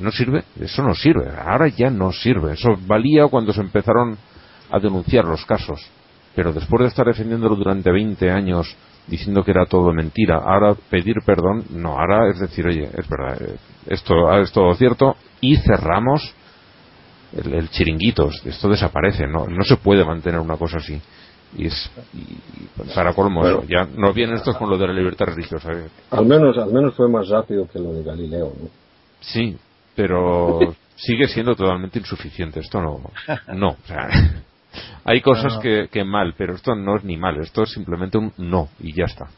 no sirve, eso no sirve, ahora ya no sirve, eso valía cuando se empezaron a denunciar los casos, pero después de estar defendiéndolo durante 20 años diciendo que era todo mentira, ahora pedir perdón, no, ahora es decir, oye, es verdad, eh, esto es todo cierto y cerramos el, el chiringuito, esto desaparece, no, no se puede mantener una cosa así. Y, es, y, para colmo, ya no vienen estos con lo de la libertad religiosa. ¿eh? Al menos, al menos fue más rápido que lo de Galileo, ¿no? Sí, pero sigue siendo totalmente insuficiente. Esto no, no, o sea, hay cosas que, que mal, pero esto no es ni mal, esto es simplemente un no y ya está.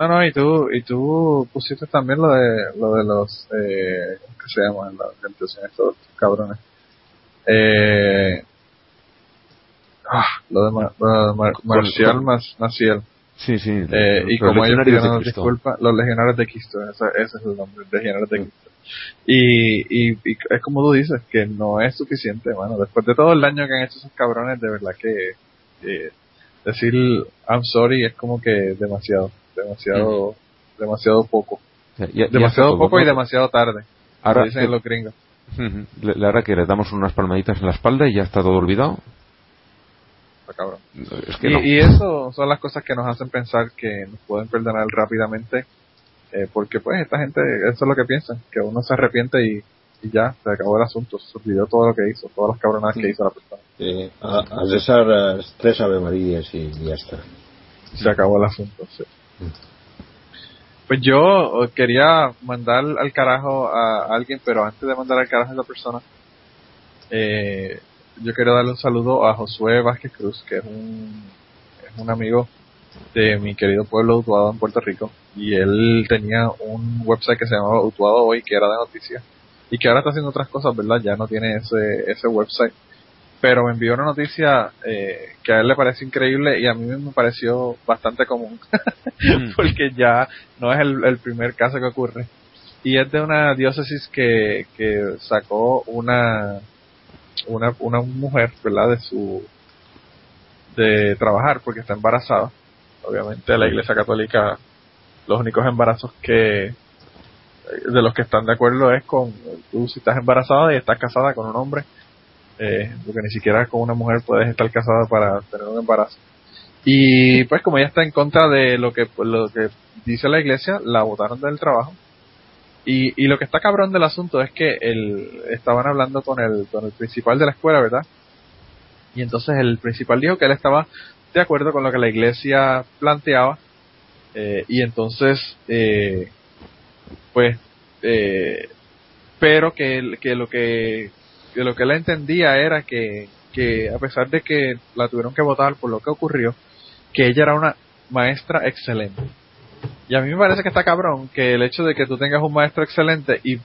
No, no, y tú, y tú pusiste también lo de, lo de los, eh, ¿qué se llaman? La organización estos cabrones. Eh, ah, lo de, Marcial más Maciel. Sí, sí. Eh, y como ellos pidieron disculpas, los legionarios de Cristo, ese, ese, es el nombre, legionarios de Cristo. Y, y, y, es como tú dices, que no es suficiente, bueno, después de todo el daño que han hecho esos cabrones, de verdad que eh, decir I'm sorry es como que demasiado demasiado, demasiado poco. demasiado poco y demasiado tarde. Ahora dicen los gringos. ahora que le damos unas palmaditas en la espalda y ya está todo olvidado. y, eso son las cosas que nos hacen pensar que nos pueden perdonar rápidamente, eh, porque pues esta gente, eso es lo que piensan, que uno se arrepiente y, ya, se acabó el asunto, se olvidó todo lo que hizo, todas las cabronadas que hizo la persona. Eh, a, a tres Ave Marías y ya está. Se acabó el asunto, sí. Pues yo quería mandar al carajo a alguien, pero antes de mandar al carajo a esa persona, eh, yo quería darle un saludo a Josué Vázquez Cruz, que es un, es un amigo de mi querido pueblo Utuado en Puerto Rico. Y él tenía un website que se llamaba Utuado Hoy, que era de noticias. Y que ahora está haciendo otras cosas, ¿verdad? Ya no tiene ese, ese website pero me envió una noticia eh, que a él le parece increíble y a mí me pareció bastante común, mm. porque ya no es el, primer caso que ocurre. Y es de una diócesis que, que sacó una, una, una mujer, ¿verdad? De su, de trabajar porque está embarazada. Obviamente la iglesia católica, los únicos embarazos que, de los que están de acuerdo es con, tú si estás embarazada y estás casada con un hombre, eh, porque ni siquiera con una mujer puedes estar casada para tener un embarazo. Y pues como ella está en contra de lo que lo que dice la iglesia, la votaron del trabajo. Y, y lo que está cabrón del asunto es que el, estaban hablando con el, con el principal de la escuela, ¿verdad? Y entonces el principal dijo que él estaba de acuerdo con lo que la iglesia planteaba. Eh, y entonces, eh, pues, eh, pero que, que lo que que lo que él entendía era que, que a pesar de que la tuvieron que votar por lo que ocurrió, que ella era una maestra excelente. Y a mí me parece que está cabrón que el hecho de que tú tengas un maestro excelente y,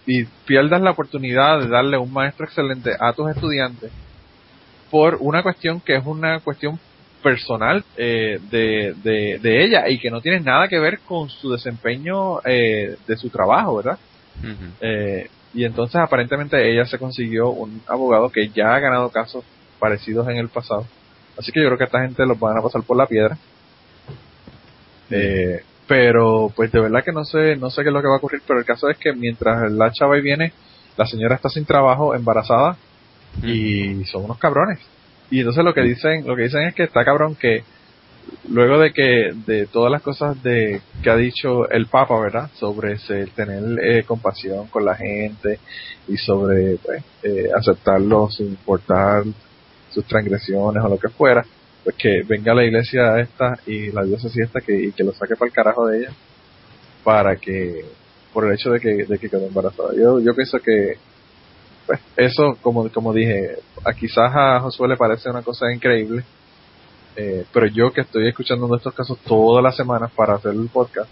pierdas la oportunidad de darle un maestro excelente a tus estudiantes por una cuestión que es una cuestión personal eh, de, de, ella y que no tiene nada que ver con su desempeño eh, de su trabajo, ¿verdad? Y entonces aparentemente ella se consiguió un abogado que ya ha ganado casos parecidos en el pasado. Así que yo creo que esta gente los van a pasar por la piedra. Eh, pero pues de verdad que no sé, no sé qué es lo que va a ocurrir, pero el caso es que mientras la chava viene, la señora está sin trabajo, embarazada y son unos cabrones. Y entonces lo que dicen, lo que dicen es que está cabrón que luego de que de todas las cosas de que ha dicho el Papa, ¿verdad? Sobre tener eh, compasión con la gente y sobre pues, eh, aceptarlo sin importar sus transgresiones o lo que fuera, pues que venga la iglesia esta y la diócesis esta que, y que lo saque para el carajo de ella para que por el hecho de que, de que quedó embarazada. Yo, yo pienso que pues eso, como, como dije, a quizás a Josué le parece una cosa increíble, eh, pero yo que estoy escuchando estos casos todas las semanas para hacer el podcast,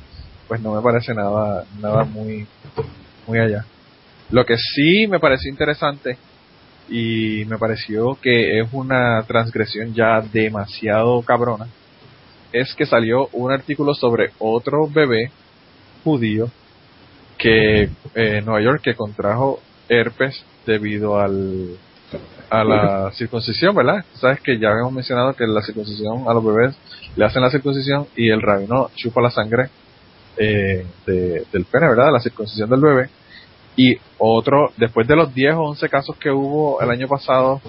pues no me parece nada, nada muy, muy allá. Lo que sí me pareció interesante y me pareció que es una transgresión ya demasiado cabrona, es que salió un artículo sobre otro bebé judío que eh, en Nueva York que contrajo herpes debido al a la circuncisión, ¿verdad? Sabes que ya habíamos mencionado que la circuncisión a los bebés le hacen la circuncisión y el rabino chupa la sangre eh, del pene, ¿verdad? La circuncisión del bebé. Y otro, después de los 10 o 11 casos que hubo el año pasado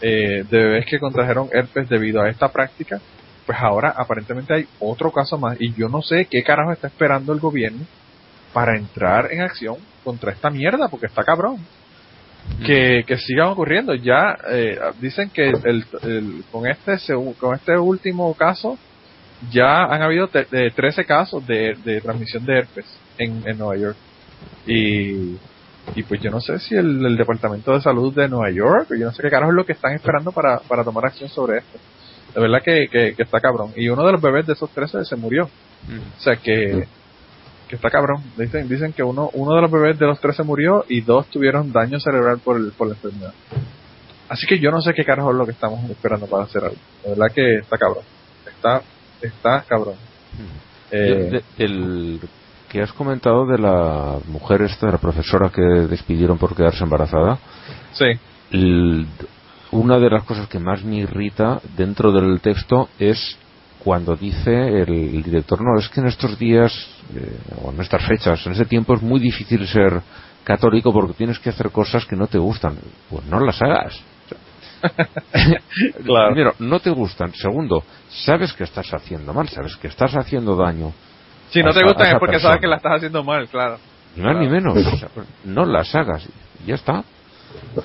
eh, de bebés que contrajeron herpes debido a esta práctica, pues ahora aparentemente hay otro caso más y yo no sé qué carajo está esperando el gobierno para entrar en acción contra esta mierda, porque está cabrón. Que, que sigan ocurriendo. Ya eh, dicen que el, el- con este con este último caso ya han habido te- de 13 casos de, de transmisión de herpes en, en Nueva York. Y, y pues yo no sé si el, el Departamento de Salud de Nueva York, yo no sé qué carajo es lo que están esperando para, para tomar acción sobre esto. De verdad que, que, que está cabrón. Y uno de los bebés de esos 13 se murió. O sea que, que está cabrón. Dicen, dicen que uno, uno de los bebés de los 13 murió y dos tuvieron daño cerebral por, el, por la enfermedad. Así que yo no sé qué carajo es lo que estamos esperando para hacer algo. De verdad que está cabrón. Está, está cabrón. Eh, De- el que has comentado de la mujer esta, de la profesora que despidieron por quedarse embarazada, sí. el- una de las cosas que más me irrita dentro del texto es cuando dice el, director, no, es que en estos días, eh, o en estas fechas, en ese tiempo es muy difícil ser católico porque tienes que hacer cosas que no te gustan. Pues no las hagas. Claro. Primero, no te gustan. Segundo, sabes que estás haciendo mal, sabes que estás haciendo daño. Si no te gustan es porque persona. sabes que la estás haciendo mal, claro. Ni más ni menos. O sea, no las hagas. Ya está.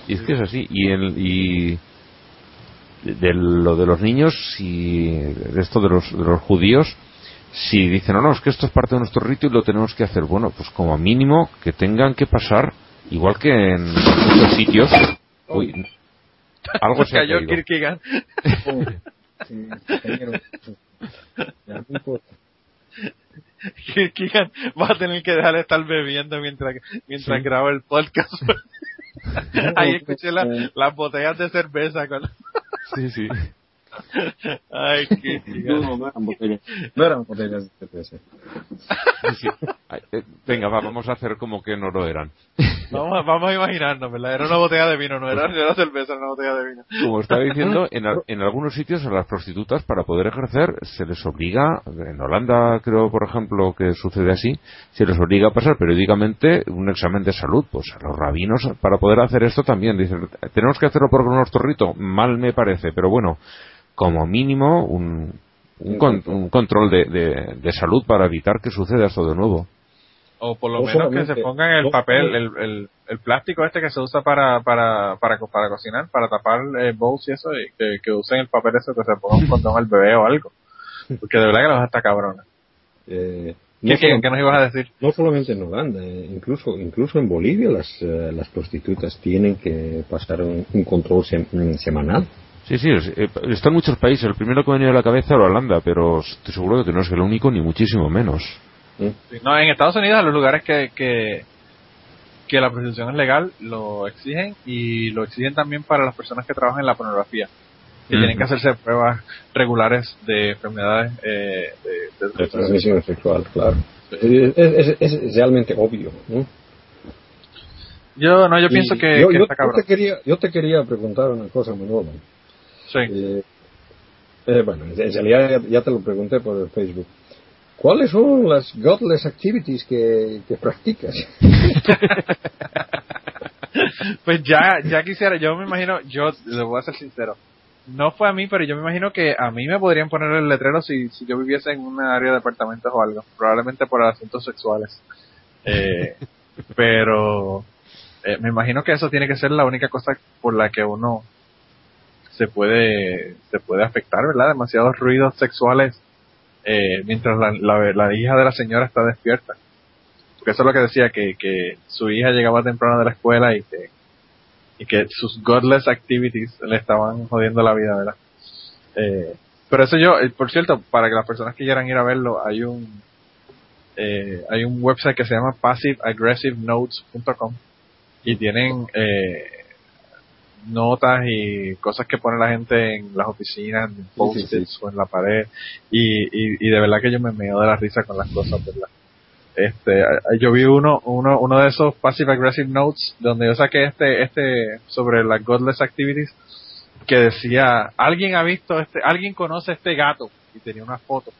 Y es que es así. Y, el, y de lo de los niños y de esto de los, de los judíos, si dicen, no, no, es que esto es parte de nuestro rito y lo tenemos que hacer. Bueno, pues como mínimo que tengan que pasar, igual que en muchos sitios. Uy, algo se ha cayó caído. Kierkegaard. Kierkegaard va a tener que dejar de estar bebiendo mientras, mientras Sí. graba el podcast. Ahí escuché la- las botellas de cerveza. Con... Sí, sí. Ay, Kierkegaard. no, no eran botellas. No eran botellas de cerveza. Sí, sí. Ay, eh, Venga, va, vamos a hacer como que no lo eran. Vamos, a- vamos a imaginarnos, ¿verdad? Era una botella de vino, no era, no era cerveza, era una botella de vino. Como estaba diciendo, en, en algunos sitios a las prostitutas para poder ejercer se les obliga, en Holanda creo por ejemplo que sucede así, se les obliga a pasar periódicamente un examen de salud. Pues a los rabinos para poder hacer esto también dicen, tenemos que hacerlo por nuestro rito, mal me parece, pero bueno, como mínimo un, un, con- un control de, de- de salud para evitar que suceda esto de nuevo. O por lo No menos que se pongan el no papel, el, el, el plástico este que se usa para, para, para, co- para cocinar, para tapar eh, bowls y eso, y que, que usen el papel eso, que se ponga un condón al bebé o algo. Porque de verdad que los está cabrona. Eh, ¿Qué, no, qué, solo- qué nos ibas a decir? no solamente en Holanda, eh, incluso incluso en Bolivia las, eh, las prostitutas tienen que pasar un, un control sem- semanal. Sí, sí, es- eh, está en muchos países. El primero que me ha venido a la cabeza era Holanda, pero estoy seguro de que no es el único ni muchísimo menos. Sí, No, en Estados Unidos, en los lugares que, que, que la prostitución es legal, lo exigen y lo exigen también para las personas que trabajan en la pornografía, que tienen que hacerse pruebas regulares de enfermedades eh, de, de- De transmisión sexual, claro. Es, es- es- es realmente obvio. ¿no? Yo no, yo Y pienso que, yo, que yo- está yo te quería, yo te quería preguntar una cosa, Manolo. Sí. Eh, eh, bueno, en realidad ya, ya te lo pregunté por el Facebook. ¿Cuáles son las godless activities que, que practicas? Pues ya, ya quisiera, yo me imagino, yo le voy a ser sincero, no fue a mí, pero yo me imagino que a mí me podrían poner el letrero si, si yo viviese en una área de apartamentos o algo, probablemente por asuntos sexuales. Eh, pero eh, me imagino que eso tiene que ser la única cosa por la que uno se puede se puede afectar, ¿verdad? Demasiados ruidos sexuales eh, mientras la, la, la hija de la señora está despierta. Porque eso es lo que decía, que, que su hija llegaba temprano de la escuela y que, y que sus godless activities le estaban jodiendo la vida, ¿verdad? Eh, pero eso yo, eh, por cierto, para que las personas que quieran ir a verlo, hay un eh, hay un website que se llama passiveaggressivenotes.com y tienen eh, notas y cosas que pone la gente en las oficinas, en post-its sí, sí. o en la pared y, y, y de verdad que yo me meo de la risa con las cosas, ¿verdad? Este, yo vi uno, uno, uno de esos passive aggressive notes donde yo saqué este, este sobre las godless activities que decía, alguien ha visto este, alguien conoce este gato y tenía una foto,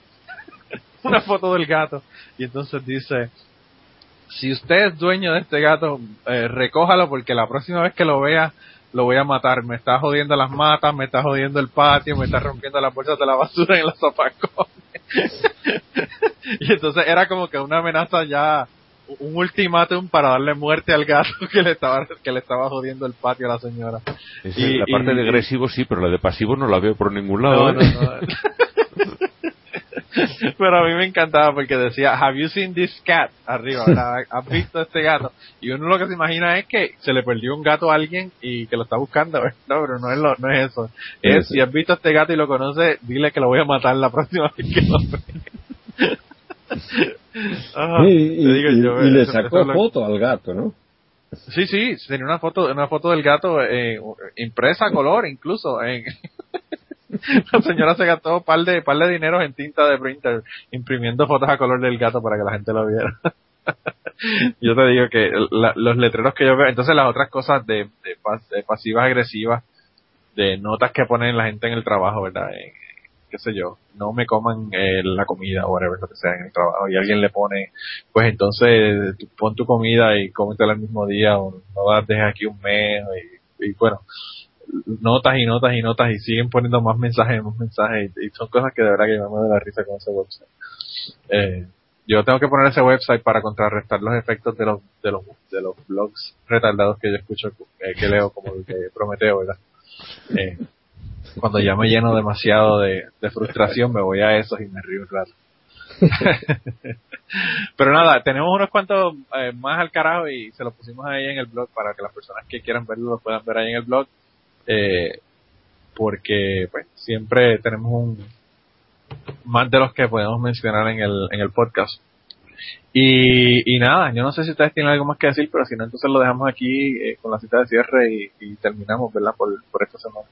una foto del gato y entonces dice, si usted es dueño de este gato, eh, recójalo porque la próxima vez que lo vea lo voy a matar, me está jodiendo las matas, me está jodiendo el patio, me está rompiendo las bolsas de la basura en los zapacones. y entonces era como que una amenaza ya un ultimátum para darle muerte al gato que le estaba que le estaba jodiendo el patio a la señora. y, la parte de agresivo sí, pero la de pasivo no la veo por ningún lado. ¿eh? Pero a mí me encantaba porque decía, have you seen this cat? Arriba, ¿Has visto este gato? Y uno lo que se imagina es que se le perdió un gato a alguien y que lo está buscando. No, pero no es, lo, no es eso. Es, si has visto este gato y lo conoces, dile que lo voy a matar la próxima vez que lo vea. y, le sacó foto al gato, ¿no? Sí, sí, tenía una foto, una foto del gato eh, impresa a color incluso. En la señora se gastó un par de, par de dinero en tinta de printer imprimiendo fotos a color del gato para que la gente lo viera. yo te digo que los letreros que yo veo, entonces las otras cosas de, pasivas agresivas, de notas que ponen la gente en el trabajo, ¿verdad? qué sé yo, no me coman eh, la comida o whatever, lo que sea en el trabajo, y alguien le pone, pues entonces pon tu comida y cómetela el mismo día, o no la dejes aquí un mes, y, y bueno, notas y notas y notas y siguen poniendo más mensajes y más mensajes y, son cosas que de verdad que me da la risa con ese website. Eh, yo tengo que poner ese website para contrarrestar los efectos de los de los de los blogs retardados que yo escucho eh, que leo como el de Prometeo, ¿verdad? Eh, cuando ya me lleno demasiado de, frustración me voy a esos y me río un rato. Pero nada, tenemos unos cuantos eh, más al carajo y se los pusimos ahí en el blog para que las personas que quieran verlo lo puedan ver ahí en el blog eh, porque pues siempre tenemos un más de los que podemos mencionar en el, en el podcast. Y, y nada, yo no sé si ustedes tienen algo más que decir, pero si no, entonces lo dejamos aquí eh, con la cita de cierre y, terminamos, ¿verdad? Por, por esta semana.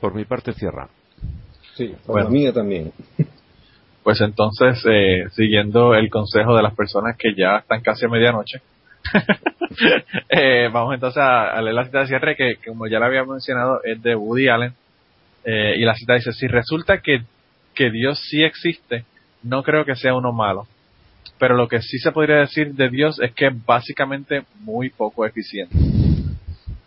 Por mi parte, cierra. Sí, por la mía también. Pues entonces, eh, siguiendo el consejo de las personas que ya están casi a medianoche, eh, vamos entonces a, leer la cita de cierre que, como ya la había mencionado, es de Woody Allen. Eh, y la cita dice, si resulta que, que Dios sí existe, no creo que sea uno malo. Pero lo que sí se podría decir de Dios es que es básicamente muy poco eficiente.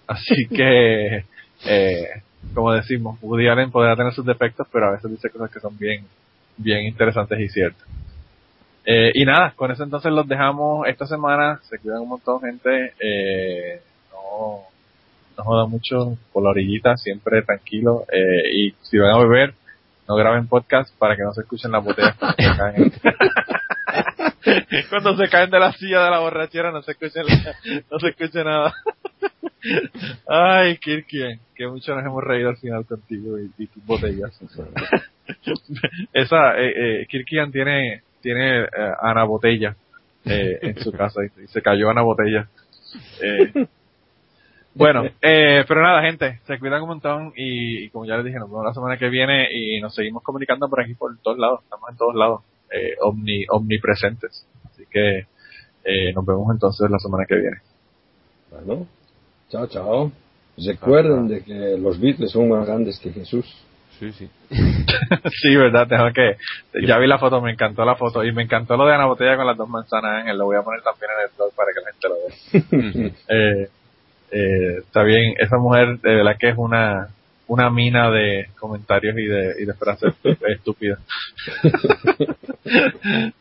Así que, eh, como decimos, Woody Allen podrá tener sus defectos, pero a veces dice cosas que son bien, bien interesantes y ciertas. Eh, y nada, con eso entonces los dejamos esta semana. Se cuidan un montón, gente. Eh, no, no jodan mucho por la orillita, siempre tranquilo. Eh, y si van a beber, no graben podcast para que no se escuchen las botellas cuando se caen. cuando se caen de la silla de la borrachera no se escucha, no se escucha nada. Ay, Kirkian, que mucho nos hemos reído al final contigo y, tus botellas. Esa, eh, eh, Kirkian tiene tiene eh, Ana Botella eh, en su casa y, se cayó Ana Botella. Eh, bueno, eh, pero nada, gente, se cuidan un montón y, como ya les dije, nos vemos la semana que viene y nos seguimos comunicando por aquí por todos lados, estamos en todos lados, eh, omni, omnipresentes. Así que eh, nos vemos entonces la semana que viene. Bueno, chao, chao. Recuerden de que los Beatles son más grandes que Jesús. Sí, sí. sí, verdad, tengo que. Ya vi la foto, me encantó la foto. Y me encantó lo de Ana Botella con las dos manzanas en Lo voy a poner también en el blog para que la gente lo vea. eh, eh, está bien, esa mujer de verdad que es una una mina de comentarios y de, y de frases estúpidas.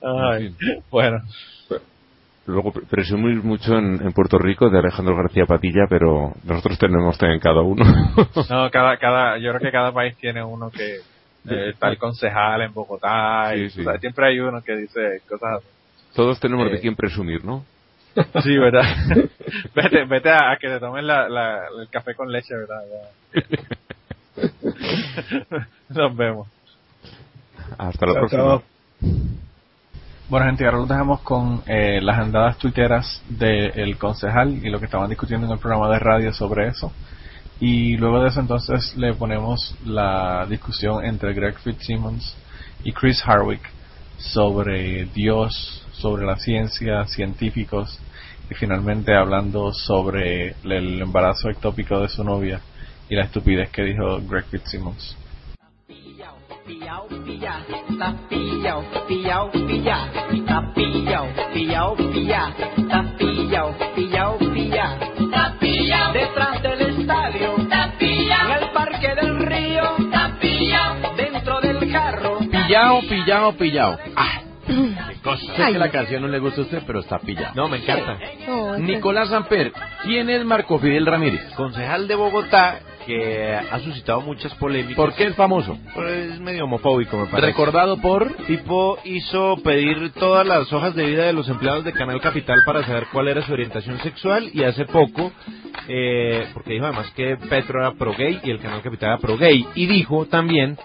Ay, bueno, Luego presumir mucho en, Puerto Rico de Alejandro García Patilla, pero nosotros tenemos también cada uno. no, cada, cada, yo creo que cada país tiene uno que eh, está el concejal en Bogotá, y, siempre hay uno que dice cosas Todos tenemos de eh, quién presumir, ¿no? Sí, ¿verdad? vete, vete a, que te tomen la, el café con leche, ¿verdad? Nos vemos. Hasta la próxima. Bueno, gente, ahora lo dejamos con eh, las andadas tuiteras del concejal y lo que estaban discutiendo en el programa de radio sobre eso. Y luego de eso entonces le ponemos la discusión entre Greg Fitzsimmons y Chris Harwick sobre Dios, sobre la ciencia, científicos y finalmente hablando sobre el embarazo ectópico de su novia y la estupidez que dijo Greg Fitzsimmons. Pillao, pillao, pillao, cosa. Sé que la canción no le gusta a usted, pero está pilla. No, me encanta. No, es que- Nicolás Amper, ¿quién es Marco Fidel Ramírez? Concejal de Bogotá que ha suscitado muchas polémicas. ¿Por qué es famoso? Pues es medio homofóbico, me parece. Recordado por... tipo hizo pedir todas las hojas de vida de los empleados de Canal Capital para saber cuál era su orientación sexual y hace poco, eh, porque dijo además que Petro era pro gay y el Canal Capital era pro gay y dijo también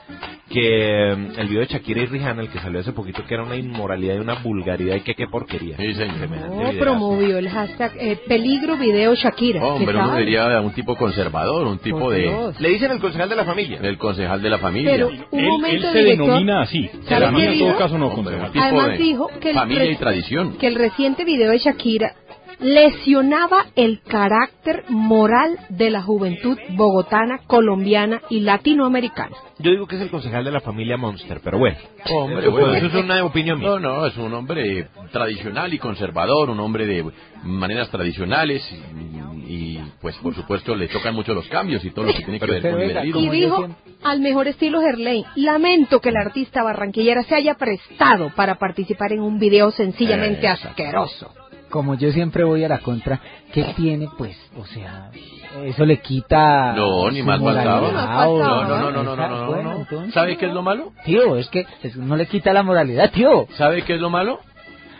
que eh, el video de Shakira y Rihanna, el que salió hace poquito, que era una inmoralidad y una vulgaridad y que qué porquería. Sí, señor. No, videazo. promovió el hashtag eh, peligro video Shakira. Hombre, ¿Qué uno diría un tipo conservador, un tipo Por de... Dios. Le dicen el concejal de la familia. del concejal de la familia. Pero un Él, momento, él se director, denomina así. ¿sabe A mí qué en todo caso no, Hombre, concejal. Además de dijo que el familia y tradición. que el reciente video de Shakira lesionaba el carácter moral de la juventud bogotana, colombiana y latinoamericana. Yo digo que es el concejal de la familia Monster, pero bueno. Hombre, Eso, bueno. eso es una opinión mía. No, no, es un hombre tradicional y conservador, un hombre de maneras tradicionales y, y, pues por supuesto le tocan mucho los cambios y todo lo que tiene que ver con liberalismo. Y dijo al mejor estilo Gerlain, lamento que el artista barranquillera se haya prestado para participar en un video sencillamente Exacto. asqueroso. Como yo siempre voy a la contra, ¿qué tiene? Pues, o sea, eso le quita. No, ni más faltaba. No, no, no, no, no, no, no, Bueno, no. entonces- ¿Sabe qué es lo malo? Tío, es que es- no le quita la moralidad, tío. ¿Sabe qué es lo malo?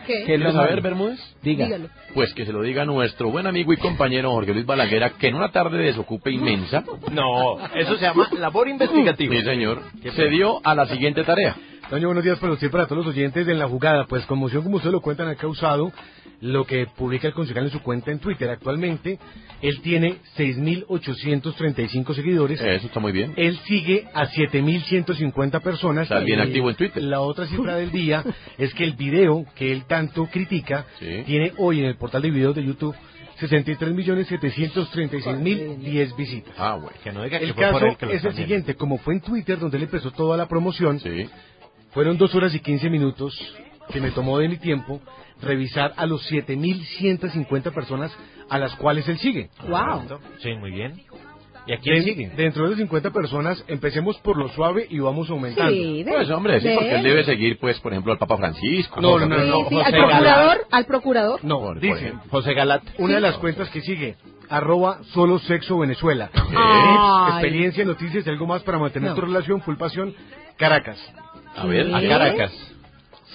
¿Qué? ¿Qué es lo ¿Quieres saber? Bermúdez? Diga. Dígalo. Pues que se lo diga nuestro buen amigo y compañero Jorge Luis Balaguer, que en una tarde de desocupe inmensa, No, eso se llama labor investigativa. sí señor, se dio a la siguiente tarea. Toño, buenos días para usted y para todos los oyentes de En la Jugada. Pues conmoción, como ustedes lo cuentan, ha causado lo que publica el concejal en su cuenta en Twitter. Actualmente, él tiene 6.835 seguidores. Eso está muy bien. Él sigue a 7.150 personas. Está bien activo en Twitter. La otra cifra del día es que el video que él tanto critica Sí. tiene hoy en el portal de videos de YouTube 63.736.010 visitas. Ah, bueno. Que no diga que El fue por caso él que es el siguiente, como fue en Twitter donde él empezó toda la promoción, Sí. fueron dos horas y 15 minutos que me tomó de mi tiempo revisar a los 7.150 personas a las cuales él sigue. Wow. Sí, muy bien. ¿Y a quién Den- sigue? Dentro de esas 50 personas, empecemos por lo suave y vamos aumentando. Sí, de- Pues hombre, sí, de porque él debe seguir, pues, por ejemplo, al Papa Francisco. No, no, no, no, sí, José al Galat. procurador, al procurador. No, Por- dice, ejemplo. José Galat. una de las cuentas que sigue, arroba solo sexo Venezuela. Experiencia, noticias y algo más para mantener No. tu relación, full pasión, Caracas. A ver, A. Caracas.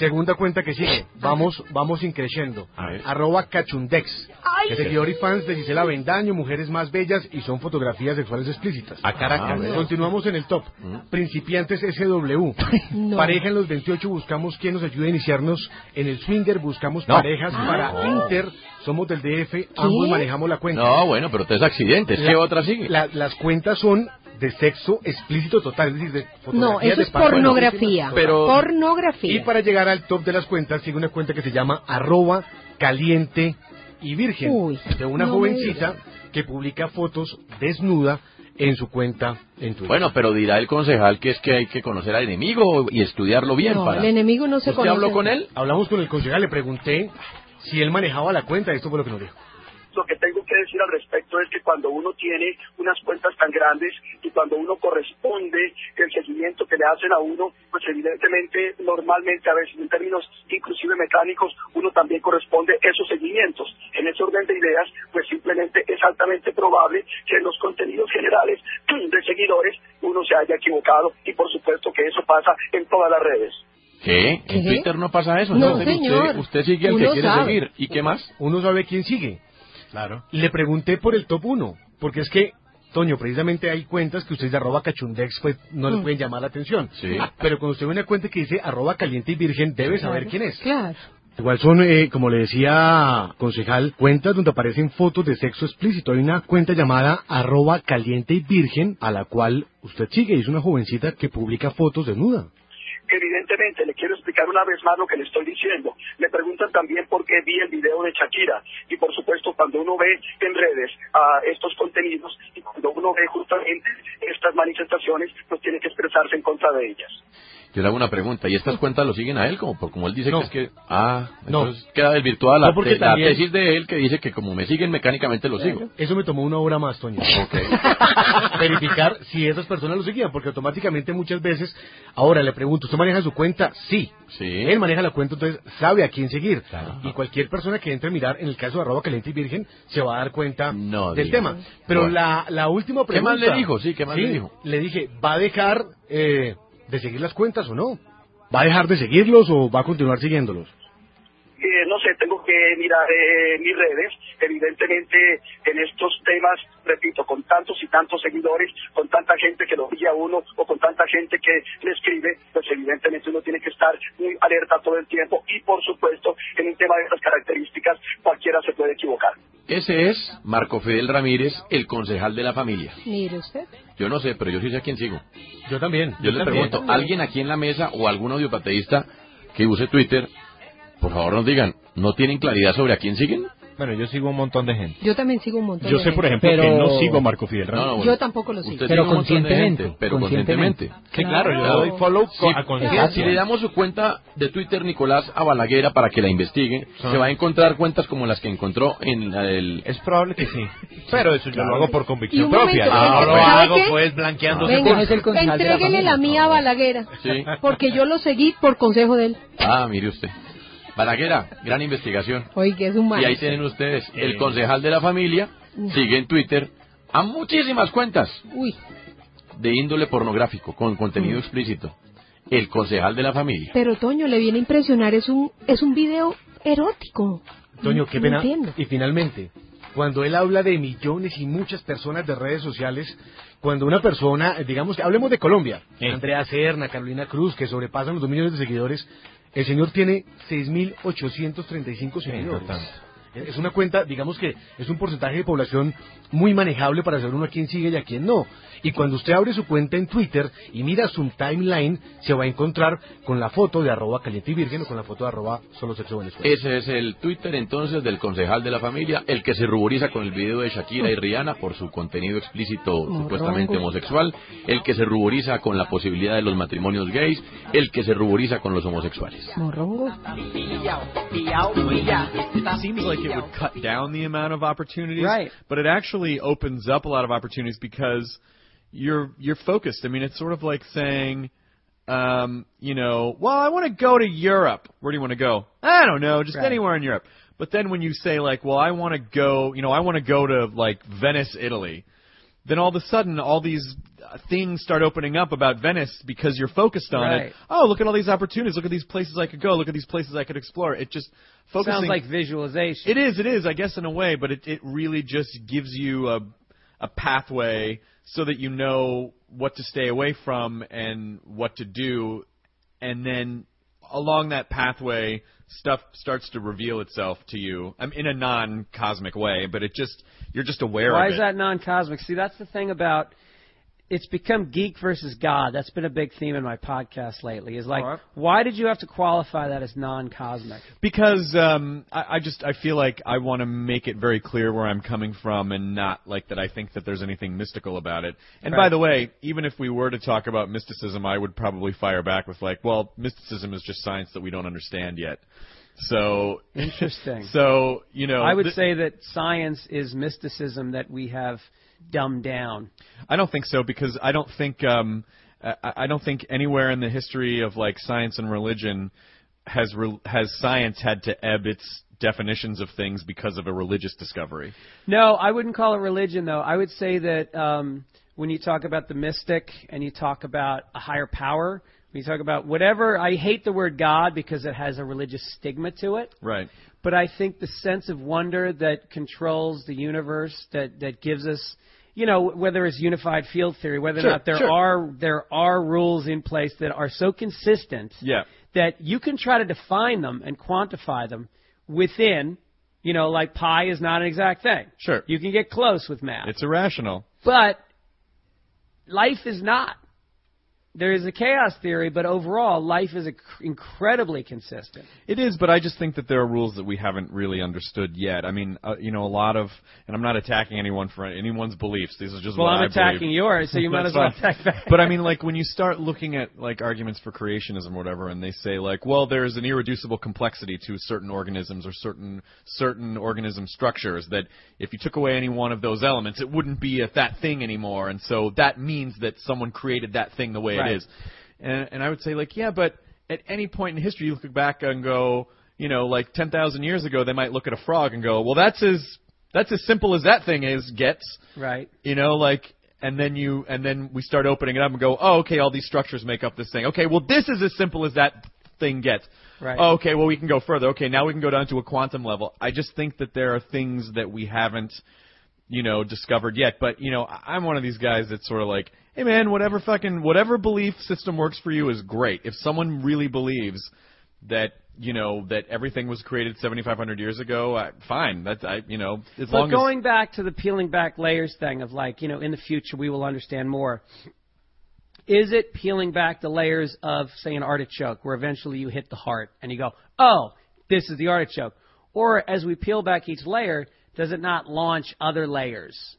Segunda cuenta que sigue, vamos, vamos increciendo. Arroba cachundex. Ay. Seguidor y fans de Gisela Bendaño, mujeres más bellas y son fotografías sexuales explícitas. A Caracas. Ah. Continuamos en el top. Mm. Principiantes SW. No. Pareja en los 28 buscamos quien nos ayude a iniciarnos en el swinger, buscamos No. parejas Ah. para Inter, somos del DF, ambos manejamos la cuenta. No, bueno, pero tres accidentes. ¿Qué La- otra sigue? la- las cuentas son de sexo explícito total, es decir, de No, fotografías eso de es pornografía. Pero- pornografía. Y para llegar al top de las cuentas, sigue una cuenta que se llama arroba caliente y virgen. Uy, de una no jovencita que publica fotos desnuda en su cuenta en Twitter. Bueno, pero dirá el concejal que es que hay que conocer al enemigo y estudiarlo bien no, para... el enemigo no se ¿Usted conoce. habló con él? Hablamos con el concejal, le pregunté si él manejaba la cuenta, esto fue lo que nos dijo. Lo que tengo que decir al respecto es que cuando uno tiene unas cuentas tan grandes y cuando uno corresponde el seguimiento que le hacen a uno, pues evidentemente, normalmente a veces en términos inclusive mecánicos, uno también corresponde esos seguimientos. En ese orden de ideas, pues simplemente es altamente probable que en los contenidos generales de seguidores uno se haya equivocado y por supuesto que eso pasa en todas las redes. ¿Qué? ¿En ¿Qué? Twitter no pasa eso? No, Usted- señor. Usted, usted sigue al que quiere sabe. seguir. ¿Y qué más? Uno sabe quién sigue. Claro. Le pregunté por el top 1, porque es que, Toño, precisamente hay cuentas que ustedes de arroba cachundex pues, no les Mm. pueden llamar la atención. Sí. Pero cuando usted ve una cuenta que dice arroba caliente y virgen, debe saber quién es. Claro. Igual son, eh, como le decía concejal, cuentas donde aparecen fotos de sexo explícito. Hay una cuenta llamada arroba caliente y virgen a la cual usted sigue. Es una jovencita que publica fotos desnuda. Evidentemente, le quiero explicar una vez más lo que le estoy diciendo. Me preguntan también por qué vi el video de Shakira. Y por supuesto, cuando uno ve en redes a estos contenidos y cuando uno ve justamente estas manifestaciones, pues tiene que expresarse en contra de ellas. Yo le hago una pregunta, ¿y estas cuentas lo siguen a él? Como, como él dice No. que es que... Ah, No. queda desvirtuada la, No, porque te- la también- tesis de él que dice que como me siguen mecánicamente lo sigo. Eso me tomó una hora más, Toño. Verificar si esas personas lo seguían, porque automáticamente muchas veces, ahora le pregunto, ¿usted maneja su cuenta? Sí. Sí. Él maneja la cuenta, entonces sabe a quién seguir. Y cualquier persona que entre a mirar, en el caso de arroba caliente y virgen, se va a dar cuenta No del tema. Pero Bueno. la, la última ¿Qué pregunta... más le dijo? Sí, ¿qué más le dijo? Le dije, ¿va a dejar eh, de seguir las cuentas o no? ¿Va a dejar de seguirlos o va a continuar siguiéndolos? Eh, no sé, tengo que mirar eh, mis redes. Evidentemente, en estos temas, repito, con tantos y tantos seguidores, con tanta gente que lo sigue a uno o con tanta gente que le escribe, pues evidentemente uno tiene que estar muy alerta todo el tiempo y, por supuesto, en un tema de estas características, cualquiera se puede equivocar. Ese es Marco Fidel Ramírez, el concejal de la familia. Mire usted. Yo no sé, pero yo sí sé a quién sigo. Yo también. Yo le también. pregunto, ¿alguien aquí en la mesa o algún audiopateísta que use Twitter, por favor nos digan, ¿no tienen claridad sobre a quién siguen? Bueno, yo sigo un montón de gente. Yo también sigo un montón Yo de sé, por ejemplo, Pero- que no sigo a Marco Fidel No, Ramírez. no, bueno, Yo tampoco lo sigo. Usted Pero conscientemente, gente, pero conscientemente. conscientemente. Sí, claro, yo Claro. doy follow Sí, con- a conciencia. Si le damos su cuenta de Twitter Nicolás a Balaguera para que la investigue, se va a encontrar cuentas como las que encontró en la del... Es probable que sí. Pero eso yo lo hago por convicción propia. momento, no lo ¿sabe hago qué? pues blanqueando Venga, no es el la entréguele la, familia. mía a Balaguera. Sí. Porque yo lo seguí por consejo de él. Ah, mire usted. Balaguera, gran investigación. Oye, que es un Y ahí tienen ustedes, el concejal de la familia sigue en Twitter a muchísimas cuentas Uy, de índole pornográfico, con contenido explícito. El concejal de la familia. pero Toño, le viene a impresionar, es un, es un video erótico. Toño, qué pena. entiendo. Y finalmente, cuando él habla de millones y muchas personas de redes sociales, cuando una persona, eh, digamos, hablemos de Colombia, Andrea Serna, Carolina Cruz, que sobrepasan los dos millones de seguidores, el señor tiene 6.835 seguidores. Es una cuenta, digamos que es un porcentaje de población muy manejable para saber uno a quién sigue y a quién no. Y cuando usted abre su cuenta en Twitter y mira su timeline, se va a encontrar con la foto de arroba caliente y virgen o con la foto de arroba solo sexo Venezuela. Ese es el Twitter entonces del concejal de la familia, el que se ruboriza con el video de Shakira y Rihanna por su contenido explícito supuestamente homosexual, el que se ruboriza con la posibilidad de los matrimonios gays, el que se ruboriza con los homosexuales. It it would cut down the amount of opportunities, Right. but it actually opens up a lot of opportunities because you're you're focused. I mean, it's sort of like saying, um, you know, well, I want to go to Europe. Where do you want to go? I don't know, just Right. anywhere in Europe. But then when you say like, well, I want to go, you know, I want to go to like Venice, Italy, then all of a sudden all these uh, things start opening up about Venice because you're focused on Right. it. Oh, look at all these opportunities. Look at these places I could go. Look at these places I could explore. It just focusing. Sounds like visualization. It is, it is, I guess, in a way, but it, it really just gives you a, a pathway so that you know what to stay away from and what to do, and then along that pathway, stuff starts to reveal itself to you. I mean, in a non-cosmic way, but it just you're just aware of it. Why is that non-cosmic? See, that's the thing about it's become geek versus God. That's been a big theme in my podcast lately. Is like, why did you have to qualify that as non-cosmic? Because um, I, I just I feel like I want to make it very clear where I'm coming from, and not like that I think that there's anything mystical about it. And by the way, even if we were to talk about mysticism, I would probably fire back with like, well, mysticism is just science that we don't understand yet. So Interesting. So you know, I would th- say that science is mysticism that we have dumbed down. I don't think so because I don't think um, I, I don't think anywhere in the history of like science and religion has re- has science had to ebb its definitions of things because of a religious discovery. No, I wouldn't call it religion, though. I would say that um, when you talk about the mystic and you talk about a higher power, you talk about whatever, I hate the word God because it has a religious stigma to it. Right. But I think the sense of wonder that controls the universe, that, that gives us, you know, whether it's unified field theory, whether Sure, or not there sure. are there are rules in place that are so consistent Yeah. that you can try to define them and quantify them within, you know, like pi is not an exact thing. Sure. You can get close with math. It's irrational. But life is not. There is a chaos theory, but overall, life is inc- incredibly consistent. It is, but I just think that there are rules that we haven't really understood yet. I mean, uh, you know, a lot of, and I'm not attacking anyone for anyone's beliefs. These are just Well, I'm I attacking believe. yours, so you might as well attack back. But I mean, like when you start looking at like arguments for creationism or whatever, and they say like, well, there's an irreducible complexity to certain organisms or certain certain organism structures that if you took away any one of those elements, it wouldn't be a, that thing anymore, and so that means that someone created that thing the way Right. It is. And, and I would say like, yeah, but at any point in history, you look back and go, you know, like 10,000 years ago, they might look at a frog and go, well, that's as that's as simple as that thing is gets. Right. You know, like, and then you, and then we start opening it up and go, oh, okay, all these structures make up this thing. Okay, well, this is as simple as that thing gets. Right. Oh, okay, well, we can go further. Okay, now we can go down to a quantum level. I just think that there are things that we haven't, you know, discovered yet. But you know, I'm one of these guys that's sort of like, hey, man, whatever fucking whatever belief system works for you is great. If someone really believes that you know that everything was created 7,500 years ago, I, fine. That's I, you know, as but long as going back to the peeling back layers thing of like, you know, in the future we will understand more. Is it peeling back the layers of, say, an artichoke, where eventually you hit the heart and you go, oh, this is the artichoke? Or as we peel back each layer, does it not launch other layers?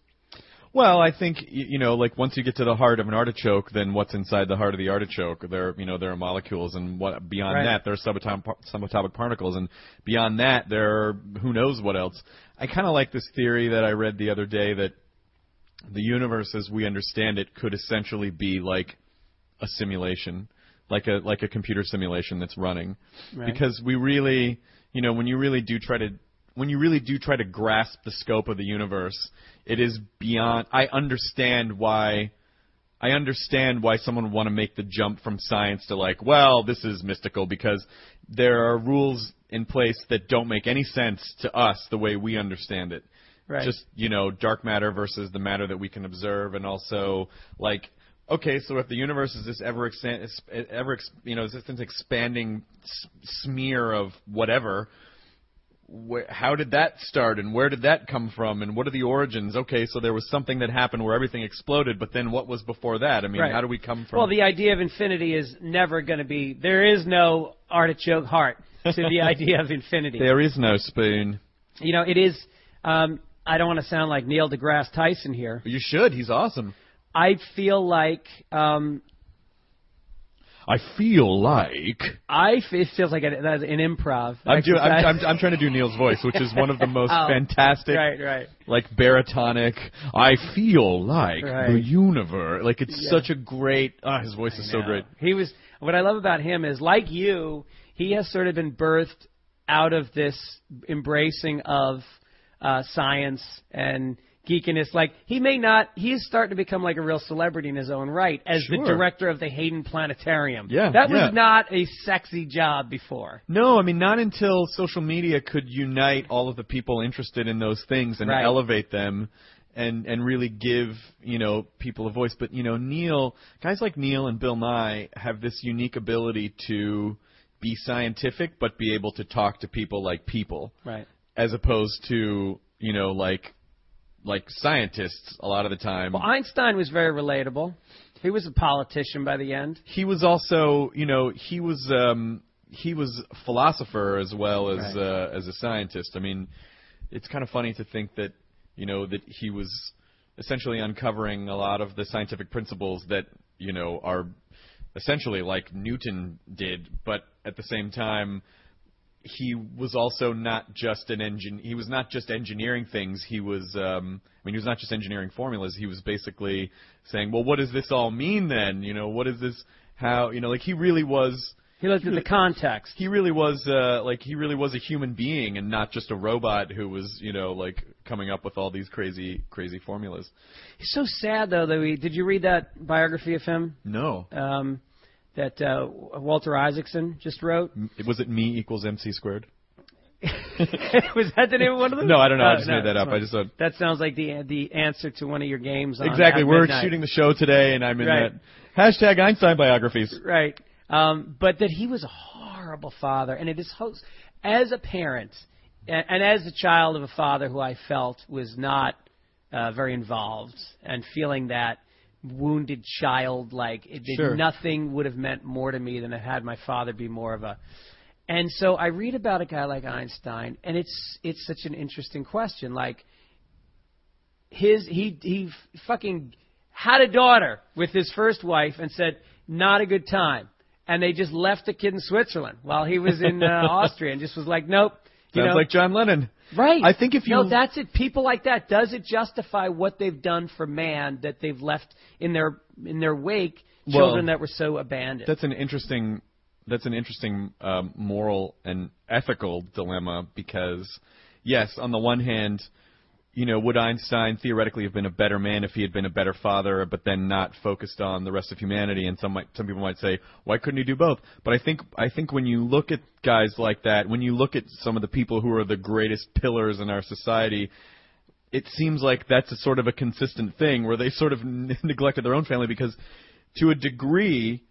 Well, I think you know, like once you get to the heart of an artichoke, then what's inside the heart of the artichoke? There, you know, there are molecules, and what beyond Right. that, there are subatomic, subatomic particles, and beyond that, there are who knows what else. I kind of like this theory that I read the other day that the universe, as we understand it, could essentially be like a simulation, like a like a computer simulation that's running, Right. because we really, you know, when you really do try to when you really do try to grasp the scope of the universe, it is beyond. I understand why. I understand why someone would want to make the jump from science to like, well, this is mystical because there are rules in place that don't make any sense to us the way we understand it. Right. Just you know, dark matter versus the matter that we can observe, and also like, okay, so if the universe is this ever ever you know, is this expanding s- smear of whatever, where, how did that start and where did that come from and what are the origins? Okay, so there was something that happened where everything exploded, but then what was before that? I mean, Right. how do we come from? Well, the idea of infinity is never going to be. There is no artichoke heart to the idea of infinity. there is no spoon. You know, it is. Um, I don't want to sound like Neil deGrasse Tyson here. You should. He's awesome. I feel like um, I feel like I f- it feels like an, an improv. I'm, doing, I'm. I'm, I'm trying to do Neil's voice, which is one of the most Oh, fantastic, Right, right. like baritonic. I feel like the universe. Like it's Yeah. such a great. Ah, his voice is so great. He was. What I love about him is, like you, he has sort of been birthed out of this embracing of uh, science and geekiness. Like he may not. He's starting to become like a real celebrity in his own right as the director of the Hayden Planetarium. Yeah, that yeah. was not a sexy job before. No, I mean not until social media could unite all of the people interested in those things and Right. elevate them and and really give, you know, people a voice. But, you know, Neil, guys like Neil and Bill Nye have this unique ability to be scientific but be able to talk to people like people Right. as opposed to, you know, like like scientists a lot of the time. Well, Einstein was very relatable. He was a politician by the end. he was also, you know, he was um, he was a philosopher as well as Right. uh, as a scientist. I mean, it's kind of funny to think that you know that he was essentially uncovering a lot of the scientific principles that you know are essentially like Newton did, but at the same time he was also not just an engine he was not just engineering things he was um i mean he was not just engineering formulas he was basically saying well what does this all mean then you know what is this how you know like he really was He looked at the context. he really was uh like he really was a human being and not just a robot who was you know like coming up with all these crazy crazy formulas He's so sad though that we did you read that biography of him? no Um that uh, Walter Isaacson just wrote. Was it me equals mc squared was that the name of one of them? No, I don't know. I Oh, just no, made that up. I just thought- that sounds like the the answer to one of your games. Exactly we're midnight. shooting the show today and i'm in Right. that hashtag einstein biographies right. Um, but that he was a horrible father, and it is ho- as a parent and, and as a child of a father who I felt was not uh, very involved, and feeling that wounded child. Like it, it- Sure. nothing would have meant more to me than to had my father be more of a. And so I read about a guy like Einstein, and it's it's such an interesting question. Like his he he fucking had a daughter with his first wife and said not a good time, and they just left the kid in Switzerland while he was in uh, Austria and just was like nope. Sounds know, like John Lennon. Right. I think if you no, that's it. People like that. Does it justify what they've done for man that they've left in their in their wake Well, children that were so abandoned? That's an interesting that's an interesting um, moral and ethical dilemma because yes, on the one hand, you know, would Einstein theoretically have been a better man if he had been a better father, but then not focused on the rest of humanity? And some might, some people might say, why couldn't he do both? But I think I think when you look at guys like that, when you look at some of the people who are the greatest pillars in our society, it seems like that's a sort of a consistent thing where they sort of n- neglected their own family because, to a degree,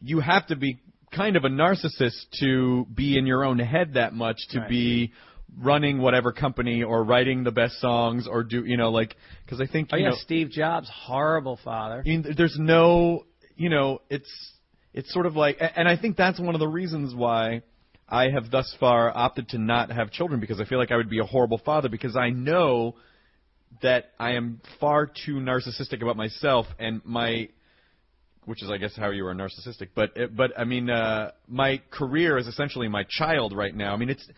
you have to be kind of a narcissist to be in your own head that much to Right. be running whatever company or writing the best songs or do you know like because I think oh you yeah, know Steve Jobs, horrible father. I mean, there's no, you know, it's it's sort of like, and I think that's one of the reasons why I have thus far opted to not have children because I feel like I would be a horrible father because I know that I am far too narcissistic about myself and my which is I guess how you are narcissistic but but I mean uh my career is essentially my child right now I mean it's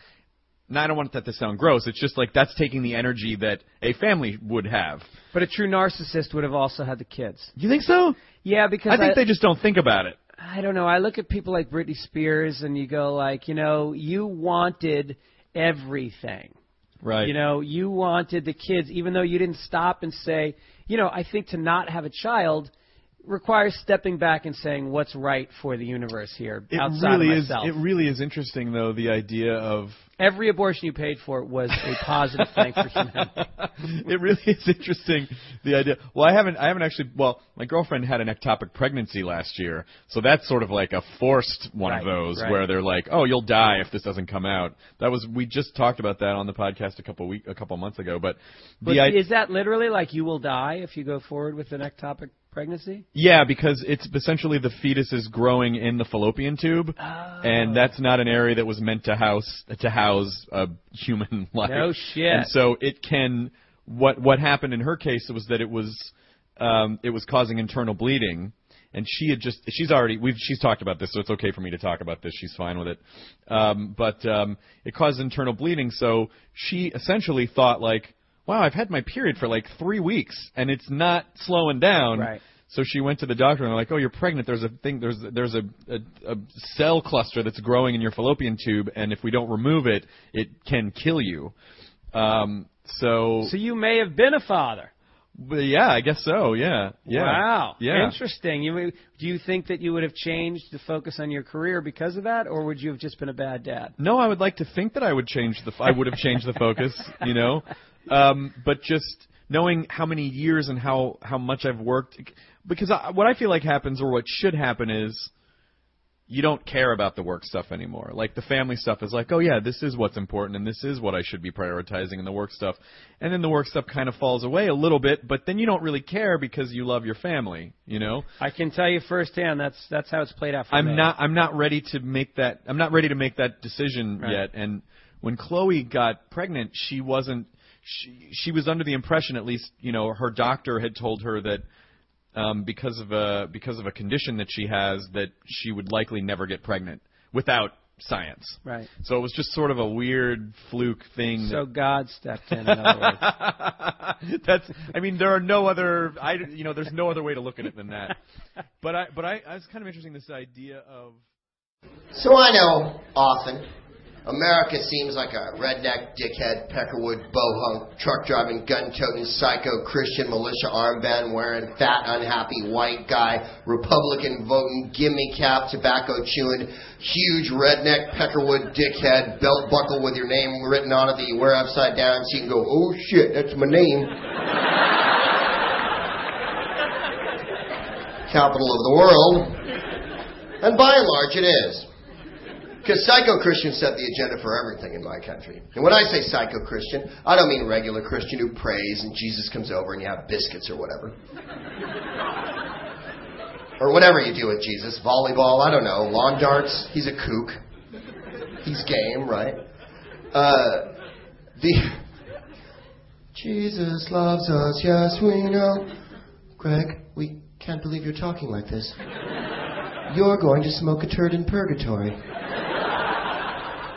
no, I don't want that to sound gross. It's just like that's taking the energy that a family would have. But a true narcissist would have also had the kids. You think so? Yeah, because I think they just don't think about it. I don't know. I look at people like Britney Spears, and you go like, you know, you wanted everything. Right. You know, you wanted the kids, even though you didn't stop and say, you know, I think to not have a child requires stepping back and saying what's right for the universe here It outside really of is. It really is interesting, though, the idea of Every abortion you paid for was a positive thing for humanity. it really is interesting the idea. Well, I haven't I haven't actually. Well, my girlfriend had an ectopic pregnancy last year, so that's sort of like a forced one of those right. where they're like, "Oh, you'll die if this doesn't come out." That was we just talked about that on the podcast a couple week a couple months ago. But But the is that literally like you will die if you go forward with an ectopic pregnancy? Yeah, because it's essentially the fetus is growing in the fallopian tube, and that's not an area that was meant to house to house a human life. No shit. And so it can. What what happened in her case was that it was um, it was causing internal bleeding, and she had just she's already we've she's talked about this, so it's okay for me to talk about this. She's fine with it. Um, but um, it caused internal bleeding, so she essentially thought like, wow, I've had my period for like three weeks, and it's not slowing down. Right. So she went to the doctor and they're like, "Oh, you're pregnant. There's a thing. There's there's a, a a cell cluster that's growing in your fallopian tube, and if we don't remove it, it can kill you." Um. So. So you may have been a father. But yeah, I guess so. Yeah. Yeah. Wow. Yeah. Interesting. You do you think that you would have changed the focus on your career because of that, or would you have just been a bad dad? No, I would like to think that I would change the. I would have changed the focus. You know, um, but just knowing how many years and how how much I've worked, because I, what I feel like happens or what should happen is. You don't care about the work stuff anymore. Like the family stuff is like, oh yeah, this is what's important and this is what I should be prioritizing in the work stuff. And then the work stuff kind of falls away a little bit, but then you don't really care because you love your family, you know? I can tell you firsthand that's that's how it's played out for I'm me. not I'm not ready to make that I'm not ready to make that decision Right. yet. And when Chloe got pregnant, she wasn't she she was under the impression at least, you know, her doctor had told her that um because of a because of a condition that she has that she would likely never get pregnant without science. Right. So it was just sort of a weird fluke thing. So God stepped in. in other words. That's. I mean, there are no other. I. You know, there's no other way to look at it than that. But I. But I. I was kind of interesting this idea of. So I know, often, America seems like a redneck, dickhead, peckerwood, bohunk, truck driving, gun toting, psycho, Christian militia armband wearing, fat, unhappy white guy, Republican voting, gimme cap, tobacco chewing, huge redneck, peckerwood, dickhead, belt buckle with your name written on it that you wear upside down so you can go, oh shit, that's my name. Capital of the world. And by and large, it is. Because psycho Christians set the agenda for everything in my country. And when I say psycho Christian, I don't mean regular Christian who prays and Jesus comes over and you have biscuits or whatever. or whatever you do with Jesus, volleyball, I don't know, lawn darts. He's a kook. He's game, right? Uh, the Jesus loves us, yes we know. Greg, we can't believe you're talking like this. You're going to smoke a turd in purgatory.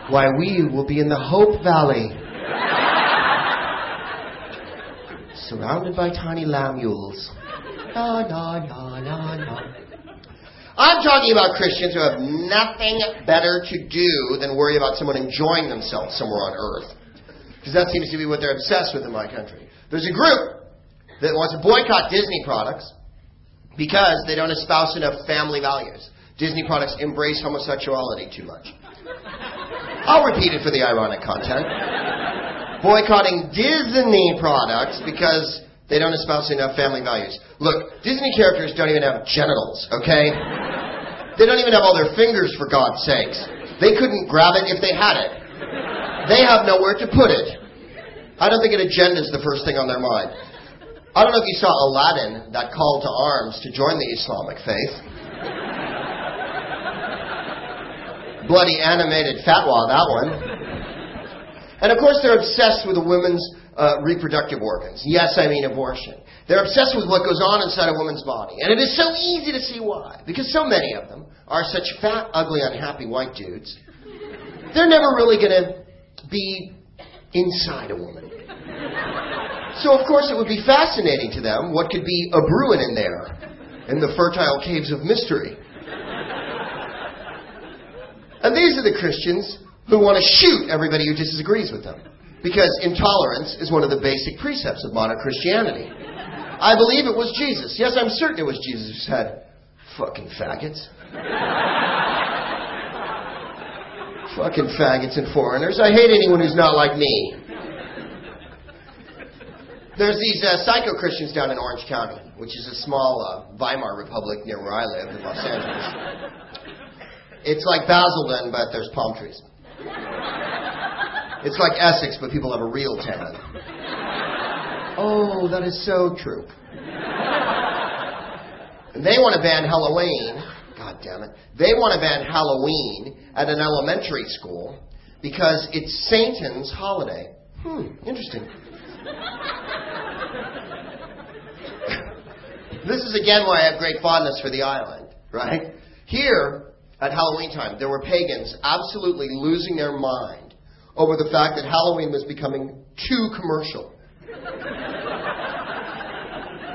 Why, we will be in the Hope Valley. Surrounded by tiny lammules. La, la, la, la, la. I'm talking about Christians who have nothing better to do than worry about someone enjoying themselves somewhere on earth. Because that seems to be what they're obsessed with in my country. There's a group that wants to boycott Disney products because they don't espouse enough family values. Disney products embrace homosexuality too much. I'll repeat it for the ironic content. Boycotting Disney products because they don't espouse enough family values. Look, Disney characters don't even have genitals, okay? They don't even have all their fingers, for God's sakes. They couldn't grab it if they had it. They have nowhere to put it. I don't think an agenda is the first thing on their mind. I don't know if you saw Aladdin, that call to arms to join the Islamic faith. Bloody animated fatwa, that one. And of course, they're obsessed with a woman's uh, reproductive organs. Yes, I mean abortion. They're obsessed with what goes on inside a woman's body. And it is so easy to see why. Because so many of them are such fat, ugly, unhappy white dudes. They're never really going to be inside a woman. So, of course, it would be fascinating to them what could be a Bruin in there, in the fertile caves of mystery. And these are the Christians who want to shoot everybody who disagrees with them. Because intolerance is one of the basic precepts of modern Christianity. I believe it was Jesus. Yes, I'm certain it was Jesus who said, fucking faggots. fucking faggots and foreigners. I hate anyone who's not like me. There's these uh, psycho Christians down in Orange County, which is a small uh, Weimar Republic near where I live in Los Angeles. It's like Basildon, but there's palm trees. It's like Essex, but people have a real tan. Oh, that is so true. And they want to ban Halloween. God damn it. They want to ban Halloween at an elementary school because it's Satan's holiday. Hmm, interesting. this is again why I have great fondness for the island, right? Here, at Halloween time, there were pagans absolutely losing their mind over the fact that Halloween was becoming too commercial.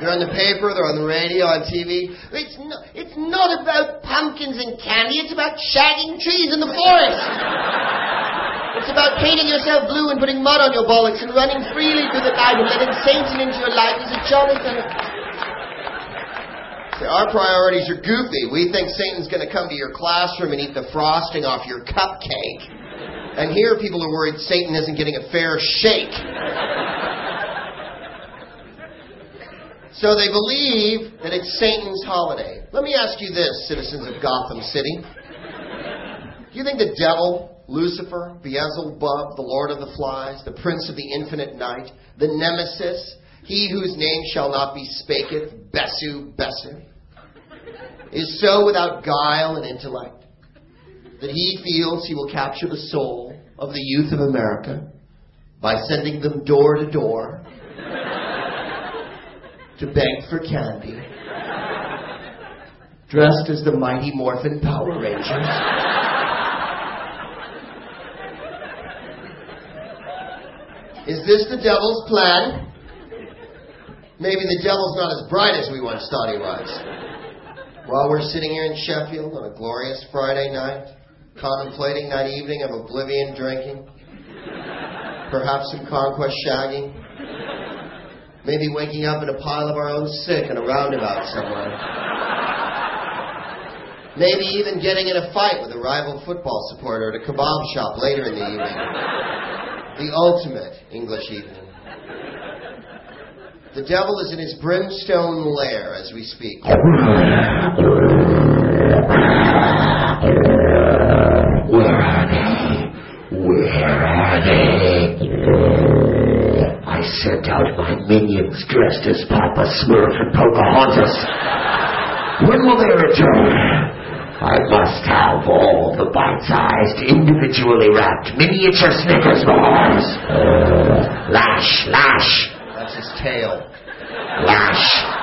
They're on the paper, they're on the radio, on TV. It's not, it's not about pumpkins and candy, it's about shagging trees in the forest. It's about painting yourself blue and putting mud on your bollocks and running freely through the night and letting Satan into your life is a. See, our priorities are goofy. We think Satan's going to come to your classroom and eat the frosting off your cupcake. And here people are worried Satan isn't getting a fair shake. So they believe that it's Satan's holiday. Let me ask you this, citizens of Gotham City. Do you think the devil, Lucifer, Beelzebub, the Lord of the Flies, the Prince of the Infinite Night, the Nemesis, he whose name shall not be spaketh, Besu, Besu, is so without guile and intellect that he feels he will capture the soul of the youth of America by sending them door to door to beg for candy, dressed as the mighty Morphin Power Rangers. Is this the devil's plan? Maybe the devil's not as bright as we once thought he was. While we're sitting here in Sheffield on a glorious Friday night, contemplating that evening of oblivion drinking, perhaps some conquest shagging, maybe waking up in a pile of our own sick in a roundabout somewhere. Maybe even getting in a fight with a rival football supporter at a kebab shop later in the evening. The ultimate English evening. The devil is in his brimstone lair as we speak. Where are they? Where are they? I sent out my minions dressed as Papa Smurf and Pocahontas. When will they return? I must have all the bite-sized, individually wrapped miniature Snickers bars. Lash, lash, tail. lash.